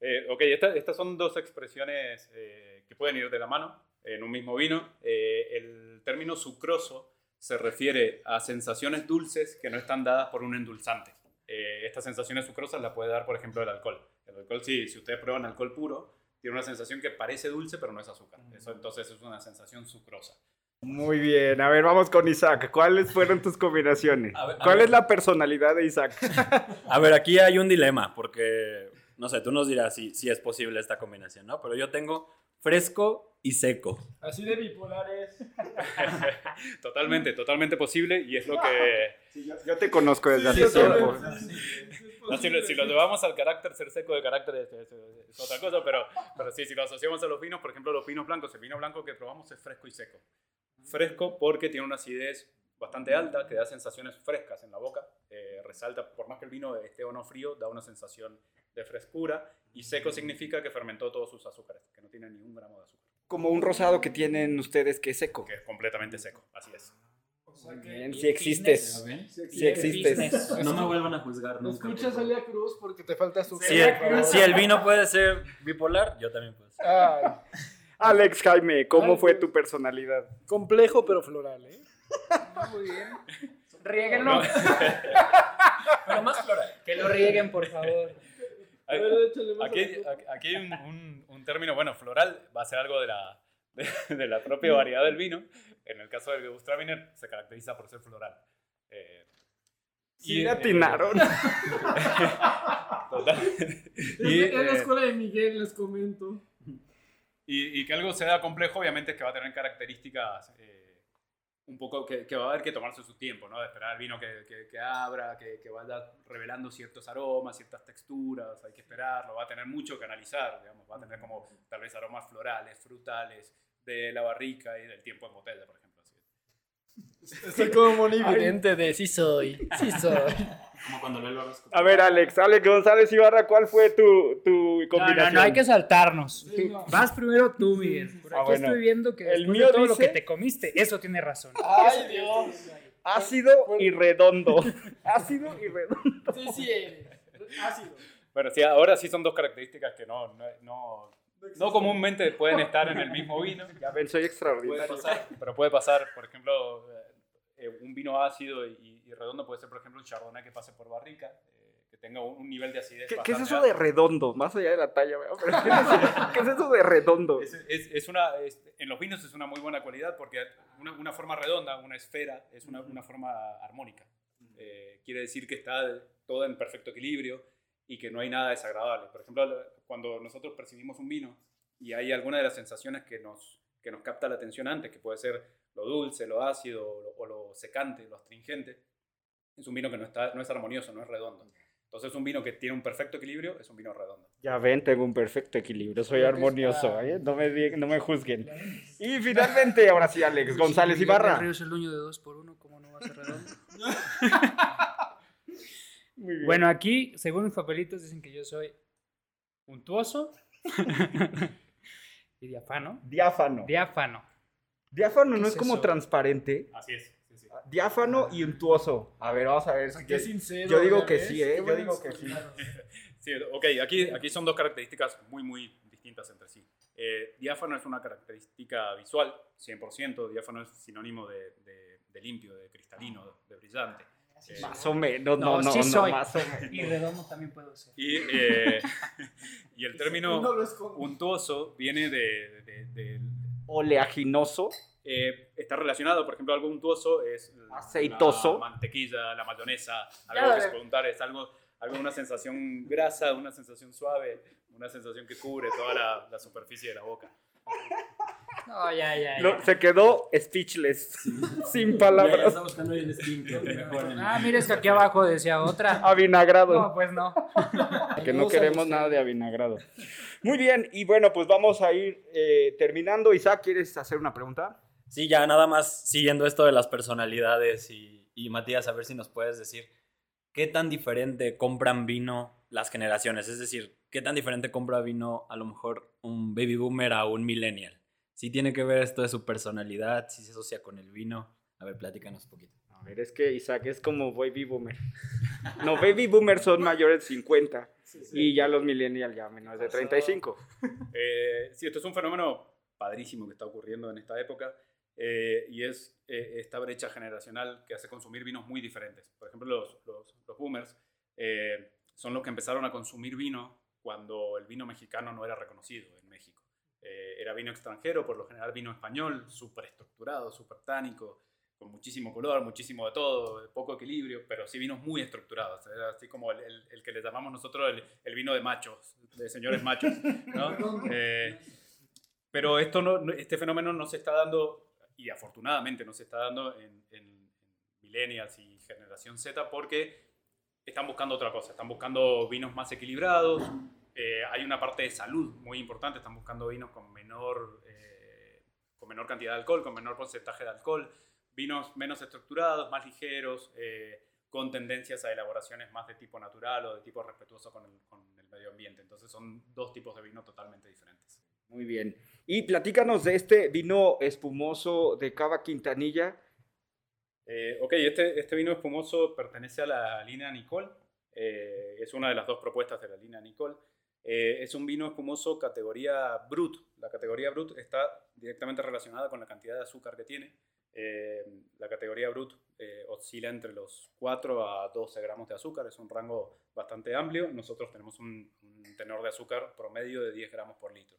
Eh, ok, esta- estas son dos expresiones eh, que pueden ir de la mano en un mismo vino. Eh, el término sucroso se refiere a sensaciones dulces que no están dadas por un endulzante. Eh, estas sensaciones sucrosas las puede dar, por ejemplo, el alcohol. El alcohol, si, si ustedes prueban alcohol puro, tiene una sensación que parece dulce, pero no es azúcar. Eso entonces es una sensación sucrosa. Muy bien, a ver, vamos con Isaac. ¿Cuáles fueron tus combinaciones? A ver, a ¿Cuál ver. es la personalidad de Isaac? A ver, aquí hay un dilema, porque, no sé, tú nos dirás si, si es posible esta combinación, ¿no? Pero yo tengo fresco y seco. Así de bipolares. totalmente, totalmente posible y es lo que... yo, te conozco desde Sí, hace yo tiempo. No, si, lo, si lo llevamos al carácter ser seco de carácter es, es- es otra cosa, pero, pero sí, si lo asociamos a los vinos, por ejemplo, los vinos blancos, el vino blanco que probamos es fresco y seco. Fresco porque tiene una acidez bastante alta que da sensaciones frescas en la boca, eh, resalta, por más que el vino esté o no frío, da una sensación de frescura y seco significa que fermentó todos sus azúcares, que no tiene ni un gramo de azúcar, Como un rosado que tienen ustedes que es seco. que es completamente seco, así es. Bien, si existes. Si existes. No me vuelvan a juzgar nunca. Escucha Celia Cruz porque te falta su. Si el, si el vino puede ser bipolar, yo también puedo ser. Alex Jaime, ¿cómo fue tu personalidad? complejo pero floral, ¿eh? Muy bien. Riéguenlo. Pero más floral. Que lo rieguen, por favor. Aquí, hay un, un- un término, bueno, floral va a ser algo de la, de, de la propia variedad del vino. En el caso del Gewürztraminer se caracteriza por ser floral. Eh, Sí, y- le atinaron. Total. Es, y, es la eh, escuela de Miguel, les comento. y- y que algo sea complejo, obviamente es que va a tener características eh, un poco que, que va a haber que tomarse su tiempo, ¿no? De esperar al vino que, que- que abra, que, que vaya revelando ciertos aromas, ciertas texturas, hay que esperarlo, va a tener mucho que analizar, digamos, va a tener como tal vez aromas florales, frutales, de la barrica y del tiempo en botella, por ejemplo. Estoy como monividente de sí soy, sí soy. Como cuando leo el horóscopo. A ver, Alex, Alex González Ibarra, ¿cuál fue tu, tu combinación? no, no, hay que saltarnos. Vas primero tú, Miguel. Por Ah, aquí bueno. estoy viendo que El mío de todo lo que te comiste, eso tiene razón. Ay, Dios. Ácido y redondo. Ácido y redondo. Sí, sí, eres. Ácido. Bueno, sí, ahora sí son dos características que no, no, no, no comúnmente pueden estar en el mismo vino. Ya ven, soy Puede extraordinario. pasar, pero puede pasar, por ejemplo, eh, un vino ácido y, y redondo puede ser, por ejemplo, un chardonnay que pase por barrica, eh, que tenga un, un nivel de acidez ¿Qué, qué es eso alto. de redondo? Más allá de la talla, ¿qué, es, qué es eso de redondo? Es, es- es una, es- en los vinos es una muy buena cualidad porque una, una forma redonda, una esfera, es una, una forma armónica. Eh, quiere decir que está todo en perfecto equilibrio y que no hay nada desagradable. Por ejemplo, cuando nosotros percibimos un vino y hay alguna de las sensaciones que nos, que nos capta la atención antes, que puede ser lo dulce, lo ácido o lo, o lo secante, lo astringente, es un vino que no, está, no es armonioso, no es redondo. Entonces un vino que tiene un perfecto equilibrio es un vino redondo. Ya ven, tengo un perfecto equilibrio, soy armonioso, ¿eh? No me, no me juzguen. Y finalmente, ahora sí, Alex González Ibarra. Río es el dueño de dos por uno, ¿cómo no va a ser redondo? Muy bien. Bueno, aquí, según mis papelitos, dicen que yo soy untuoso, y diafano. Diáfano. Diáfano. Diáfano ¿Qué no es es como eso? transparente. Así es. sí, sí. Diáfano y untuoso. A ver, vamos a ver. qué Yo- sincero, Yo digo ¿ya que ves? sí, Qué ¿eh? Yo digo que sí. Sí, ok, aquí, aquí son dos características muy, muy distintas entre sí. Eh, diáfano es una característica visual, 100%. Diáfano es sinónimo de, de- de limpio, de cristalino, de brillante. Eh, Más o menos, no, no, sí no, soy. más o menos. Y redondo también puedo ser. y, eh, y el término No viene de, de- de- Oleaginoso. eh, está relacionado, por ejemplo, algo untuoso es Aceitoso. la mantequilla, la mayonesa, algo que se puede untar, es algo, algo una sensación grasa, una sensación suave, una sensación que cubre toda la, la superficie de la boca. No, ya, ya, ya. No, se quedó speechless. Sin ya palabras. está buscando que mejoren. Ah, mira, es que aquí abajo decía otra. Avinagrado. No, pues no. que no queremos nada de avinagrado. Muy bien, y bueno, pues vamos a ir eh, terminando. Isaac, ¿quieres hacer una pregunta? Sí, ya nada más siguiendo esto de las personalidades y, y Matías, a ver si nos puedes decir qué tan diferente compran vino las generaciones. Es decir, qué tan diferente compra vino a lo mejor un baby boomer a un millennial. Si tiene que ver esto de su personalidad, si se asocia con el vino. A ver, platícanos un poquito. A ver, es que Isaac es como baby boomer. No, baby boomer son mayores de 50 y ya los millennials ya menores de 35. Eh, sí, esto es un fenómeno padrísimo que está ocurriendo en esta época eh, y es eh, esta brecha generacional que hace consumir vinos muy diferentes. Por ejemplo, los, los, los boomers eh, son los que empezaron a consumir vino cuando el vino mexicano no era reconocido en México. Eh, era vino extranjero, por lo general vino español, súper estructurado, súper tánico, con muchísimo color, muchísimo de todo, poco equilibrio, pero sí vinos muy estructurados. Era así como el, el- el que le llamamos nosotros el, el vino de machos, de señores machos. ¿no? Eh, pero esto no, este fenómeno no se está dando, y afortunadamente no se está dando en, en- en millennials y generación Z porque están buscando otra cosa, están buscando vinos más equilibrados, eh, hay una parte de salud muy importante, están buscando vinos con menor, eh, con menor cantidad de alcohol, con menor porcentaje de alcohol, vinos menos estructurados, más ligeros, eh, con tendencias a elaboraciones más de tipo natural o de tipo respetuoso con el, con el medio ambiente. Entonces son dos tipos de vino totalmente diferentes. Muy bien. Y platícanos de este vino espumoso de Cava Quintanilla. Eh, ok, este, este vino espumoso pertenece a la línea Nicole. eh, es una de las dos propuestas de la línea Nicole. Eh, es un vino espumoso categoría Brut. La categoría Brut está directamente relacionada con la cantidad de azúcar que tiene. Eh, la categoría Brut eh, oscila entre los 4 a 12 gramos de azúcar. Es un rango bastante amplio. Nosotros tenemos un, un tenor de azúcar promedio de 10 gramos por litro.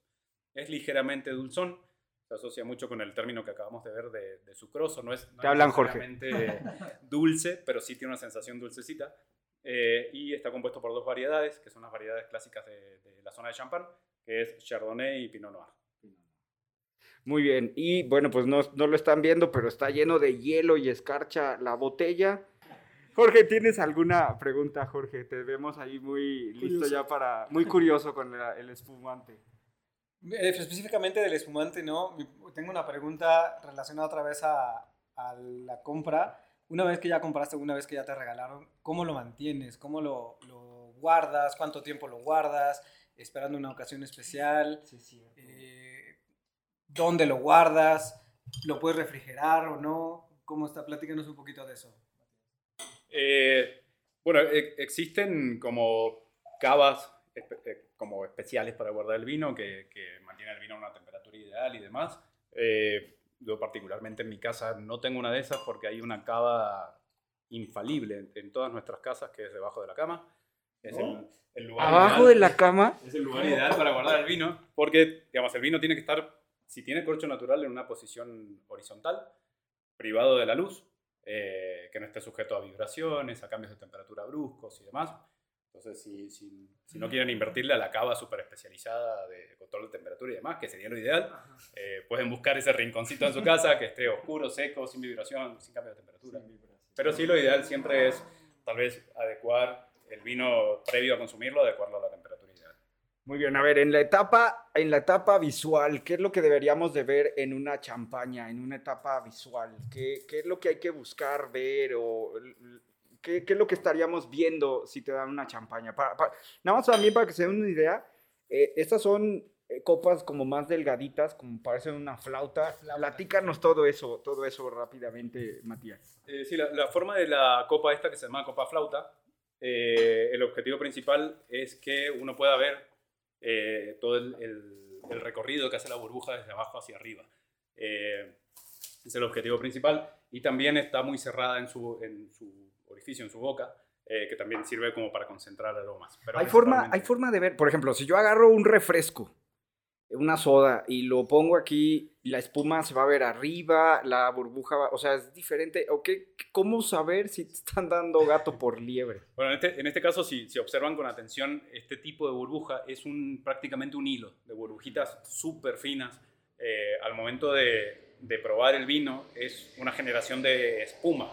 Es ligeramente dulzón. Se asocia mucho con el término que acabamos de ver de, de sucroso. No es, no Te es hablan, Jorge. dulce, pero sí tiene una sensación dulcecita. Eh, y está compuesto por dos variedades, que son las variedades clásicas de, de la zona de Champagne, que es Chardonnay y Pinot Noir. Muy bien. Y bueno, pues no, no lo están viendo, pero está lleno de hielo y escarcha la botella. Jorge, ¿tienes alguna pregunta, Jorge? Te vemos ahí muy listo Curioso. ya para... Muy curioso con la- el espumante. Eh, Específicamente del espumante, ¿no? Tengo una pregunta relacionada otra vez a, a la compra. Una vez que ya compraste, una vez que ya te regalaron, ¿cómo lo mantienes? ¿Cómo lo, lo guardas? ¿Cuánto tiempo lo guardas? ¿Esperando una ocasión especial? Eh, ¿Dónde lo guardas? ¿Lo puedes refrigerar o no? ¿Cómo está? Platícanos un poquito de eso. Eh, bueno, e- existen como cavas espe- eh, como especiales para guardar el vino que, que mantienen el vino a una temperatura ideal y demás. Eh, yo particularmente en mi casa no tengo una de esas porque hay una cava infalible en, en todas nuestras casas que es debajo de la cama. Es el, el lugar ¿Abajo ideal- de la cama? Es el lugar ideal para guardar el vino porque, digamos, el vino tiene que estar, si tiene corcho natural, en una posición horizontal, privado de la luz, eh, que no esté sujeto a vibraciones, a cambios de temperatura bruscos y demás. Entonces, si, si, si no quieren invertirle a la cava súper especializada de control de temperatura y demás, que sería lo ideal, eh, pueden buscar ese rinconcito en su casa que esté oscuro, seco, sin vibración, sin cambio de temperatura. Pero sí, lo ideal siempre es tal vez adecuar el vino previo a consumirlo, adecuarlo a la temperatura ideal. Muy bien, a ver, en la etapa, en la etapa visual, ¿qué es lo que deberíamos de ver en una champaña, en una etapa visual? ¿Qué, qué es lo que hay que buscar, ver o qué, qué es lo que estaríamos viendo si te dan una champaña? Para- para- nada más también para que se den una idea, eh, estas son eh, copas como más delgaditas, como parecen una flauta. Platícanos todo eso, todo eso rápidamente, Matías. Eh, sí, la, la forma de la copa esta que se llama copa flauta, eh, el objetivo principal es que uno pueda ver eh, todo el, el- el recorrido que hace la burbuja desde abajo hacia arriba. Eh, es el objetivo principal y también está muy cerrada en su, en su orificio, en su boca, eh, que también sirve como para concentrar aromas. Pero Hay forma, hay forma de ver, por ejemplo, si yo agarro un refresco, una soda, y lo pongo aquí, la espuma se va a ver arriba, la burbuja va, o sea, es diferente. ¿O qué, ¿Cómo saber si te están dando gato por liebre? Bueno, en este, en este caso, si, si observan con atención, este tipo de burbuja es un, prácticamente un hilo de burbujitas súper finas. Eh, al momento de, de probar el vino, es una generación de espuma.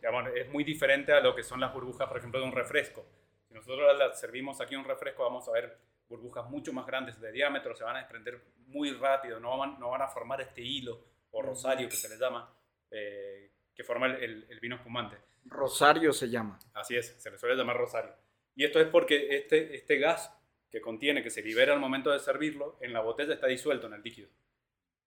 Digamos, es muy diferente a lo que son las burbujas, por ejemplo, de un refresco. Si nosotros las servimos aquí un refresco, vamos a ver burbujas mucho más grandes de diámetro, se van a desprender muy rápido, no van, no van a formar este hilo o rosario que se le llama, eh, que forma el- el- el vino espumante. Rosario se llama. Así es, se le suele llamar rosario. Y esto es porque este, este gas que contiene, que se libera al momento de servirlo, en la botella está disuelto en el líquido.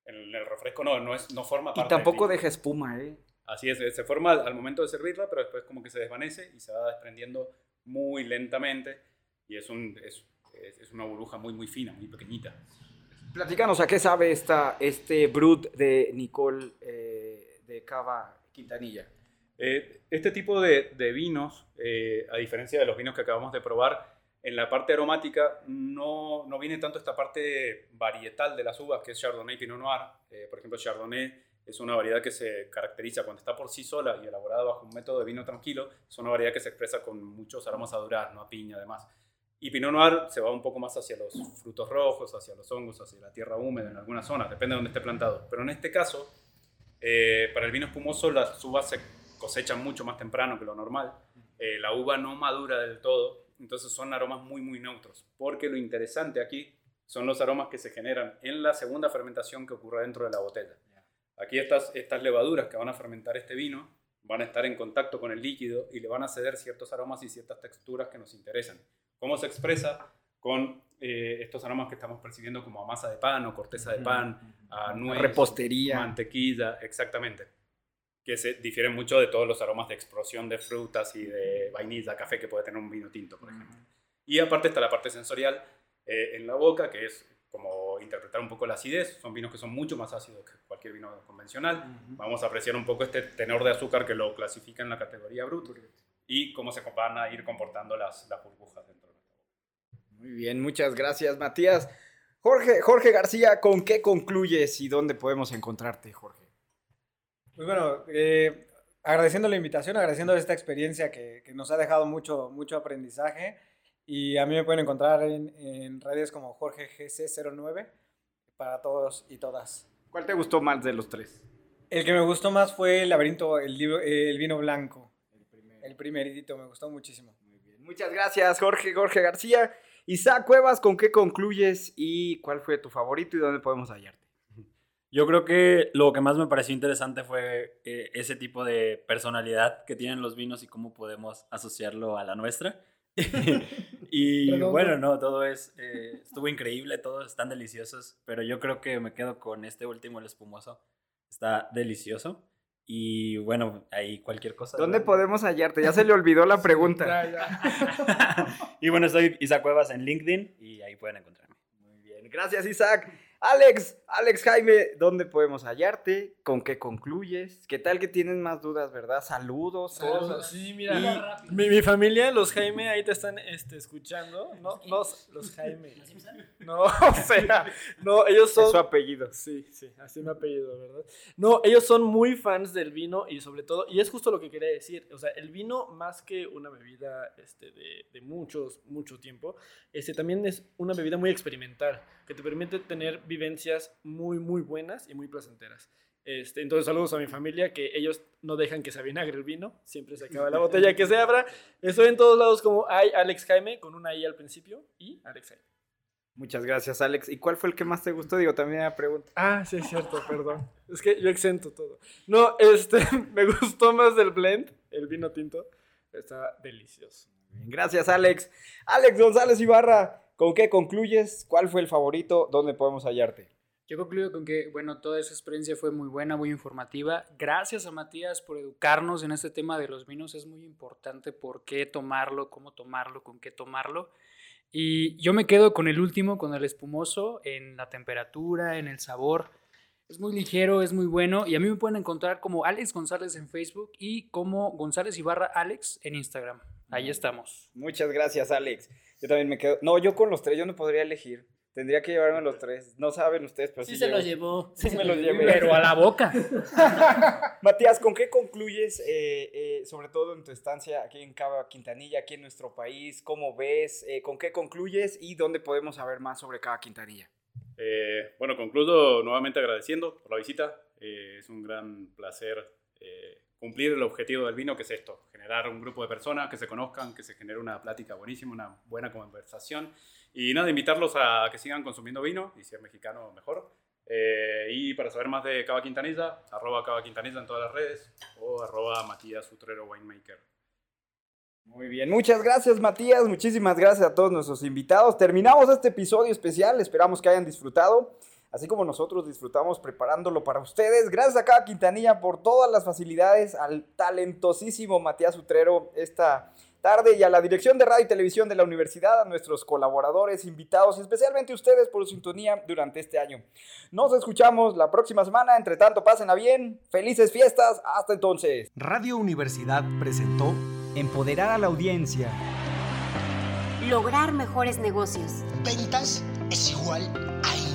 En el, refresco no, no, es, no forma Y parte del tampoco líquido. deja espuma, ¿eh? Así es, se forma al, momento de servirla, pero después como que se desvanece y se va desprendiendo muy lentamente. Y es, un, es, es- es una burbuja muy, muy fina, muy pequeñita. Platícanos, ¿a qué sabe esta, este Brut de Nicole eh, de Cava Quintanilla? Eh, este tipo de, de vinos, eh, a diferencia de los vinos que acabamos de probar, en la parte aromática no, no viene tanto esta parte varietal de las uvas, que es Chardonnay y Pinot Noir. Eh, por ejemplo, Chardonnay es una variedad que se caracteriza cuando está por sí sola y elaborada bajo un método de vino tranquilo. Es una variedad que se expresa con muchos aromas a durazno, a piña, además. Y Pinot Noir se va un poco más hacia los frutos rojos, hacia los hongos, hacia la tierra húmeda en algunas zonas, depende de dónde esté plantado. Pero en este caso, eh, para el vino espumoso las uvas se cosechan mucho más temprano que lo normal. Eh, la uva no madura del todo, entonces son aromas muy, muy neutros. Porque lo interesante aquí son los aromas que se generan en la segunda fermentación que ocurre dentro de la botella. Aquí estas, estas levaduras que van a fermentar este vino van a estar en contacto con el líquido y le van a ceder ciertos aromas y ciertas texturas que nos interesan. ¿Cómo se expresa? Con eh, estos aromas que estamos percibiendo como a masa de pan o corteza de pan, a nuez, Repostería. mantequilla, exactamente. Que se difieren mucho de todos los aromas de explosión de frutas y de vainilla, café que puede tener un vino tinto, por ejemplo. Y aparte está la parte sensorial eh, en la boca, que es como interpretar un poco la acidez. Son vinos que son mucho más ácidos que cualquier vino convencional. Vamos a apreciar un poco este tenor de azúcar que lo clasifica en la categoría brut y cómo se van a ir comportando las, las burbujas dentro. Muy bien, muchas gracias, Matías. Jorge, Jorge García, ¿con qué concluyes y dónde podemos encontrarte, Jorge? Pues bueno, eh, agradeciendo la invitación, agradeciendo esta experiencia que, que nos ha dejado mucho, mucho aprendizaje. Y a mí me pueden encontrar en, en redes como Jorge GC09 para todos y todas. ¿Cuál te gustó más de los tres? El que me gustó más fue el laberinto, el, libro- el vino blanco. El primerito, me gustó muchísimo. Muchas gracias, Jorge, Jorge García. Isaac Cuevas, ¿con qué concluyes y cuál fue tu favorito y dónde podemos hallarte? Yo creo que lo que más me pareció interesante fue eh, ese tipo de personalidad que tienen los vinos y cómo podemos asociarlo a la nuestra. y bueno, no, todo es, eh, estuvo increíble, todos están deliciosos, pero yo creo que me quedo con este último, el espumoso. Está delicioso. Y bueno, ahí cualquier cosa. ¿Dónde ¿verdad? podemos hallarte? Ya se le olvidó la pregunta. Ya, ya. Y bueno, soy Isaac Cuevas en LinkedIn y ahí pueden encontrarme. Muy bien, gracias, Isaac. Alex, Alex Jaime, ¿dónde podemos hallarte? ¿Con qué concluyes? ¿Qué tal que tienes más dudas, verdad? Saludos. Saludos. Sí, mira. Y- Mi, mi familia, los Jaime, ahí te están este, escuchando. No, no, los Jaime. No, o sea, no, ellos son. Es su apellido. Sí, sí, así me apellido, ¿verdad? No, ellos son muy fans del vino y sobre todo, y es justo lo que quería decir, o sea, el vino más que una bebida este, de, de muchos, mucho tiempo, este, también es una bebida muy experimental, que te permite tener vivencias muy, muy buenas y muy placenteras. Este, entonces, saludos a mi familia, que ellos no dejan que se avinagre el vino, siempre se acaba la botella que se abra. Estoy en todos lados como hay Alex Jaime, con una I al principio, y Alex Jaime. Muchas gracias, Alex. ¿Y cuál fue el que más te gustó? Digo, también la pregunta. Ah, sí, es cierto, perdón. Es que yo exento todo. No, este, me gustó más del blend, el vino tinto. Está delicioso. Gracias, Alex. Alex González Ibarra, ¿con qué concluyes? ¿Cuál fue el favorito? ¿Dónde podemos hallarte? Yo concluyo con que, bueno, toda esa experiencia fue muy buena, muy informativa. Gracias a Matías por educarnos en este tema de los vinos. Es muy importante por qué tomarlo, cómo tomarlo, con qué tomarlo. Y yo me quedo con el último, con el espumoso, en la temperatura, en el sabor. Es muy ligero, es muy bueno. Y a mí me pueden encontrar como Alex González en Facebook y como González Ibarra Alex en Instagram. Ahí estamos. Muchas gracias, Alex. Yo también me quedo. No, yo con los tres, yo no podría elegir. Tendría que llevarme los tres. No saben ustedes, pero sí. Sí se los llevó. Sí, me los llevé. Pero a la boca. Matías, ¿con qué concluyes, eh, eh, sobre todo en tu estancia aquí en Cava Quintanilla, aquí en nuestro país? ¿Cómo ves? Eh, ¿Con qué concluyes y dónde podemos saber más sobre Cava Quintanilla? Eh, bueno, concluyo nuevamente agradeciendo por la visita. Eh, es un gran placer eh, cumplir el objetivo del vino, que es esto, generar un grupo de personas que se conozcan, que se genere una plática buenísima, una buena conversación. Y nada, invitarlos a que sigan consumiendo vino, y si es mexicano, mejor. Eh, y para saber más de Cava Quintanilla, arroba Cava Quintanilla en todas las redes, o arroba Matías Utrero Winemaker. Muy bien, muchas gracias Matías, muchísimas gracias a todos nuestros invitados. Terminamos este episodio especial, esperamos que hayan disfrutado, así como nosotros disfrutamos preparándolo para ustedes. Gracias a cada Quintanilla por todas las facilidades, al talentosísimo Matías Utrero esta tarde y a la dirección de radio y televisión de la universidad, a nuestros colaboradores, invitados y especialmente ustedes por su sintonía durante este año. Nos escuchamos la próxima semana, entre tanto pásenla bien, felices fiestas, hasta entonces. Radio Universidad presentó Empoderar a la audiencia. Lograr mejores negocios. Ventas es igual a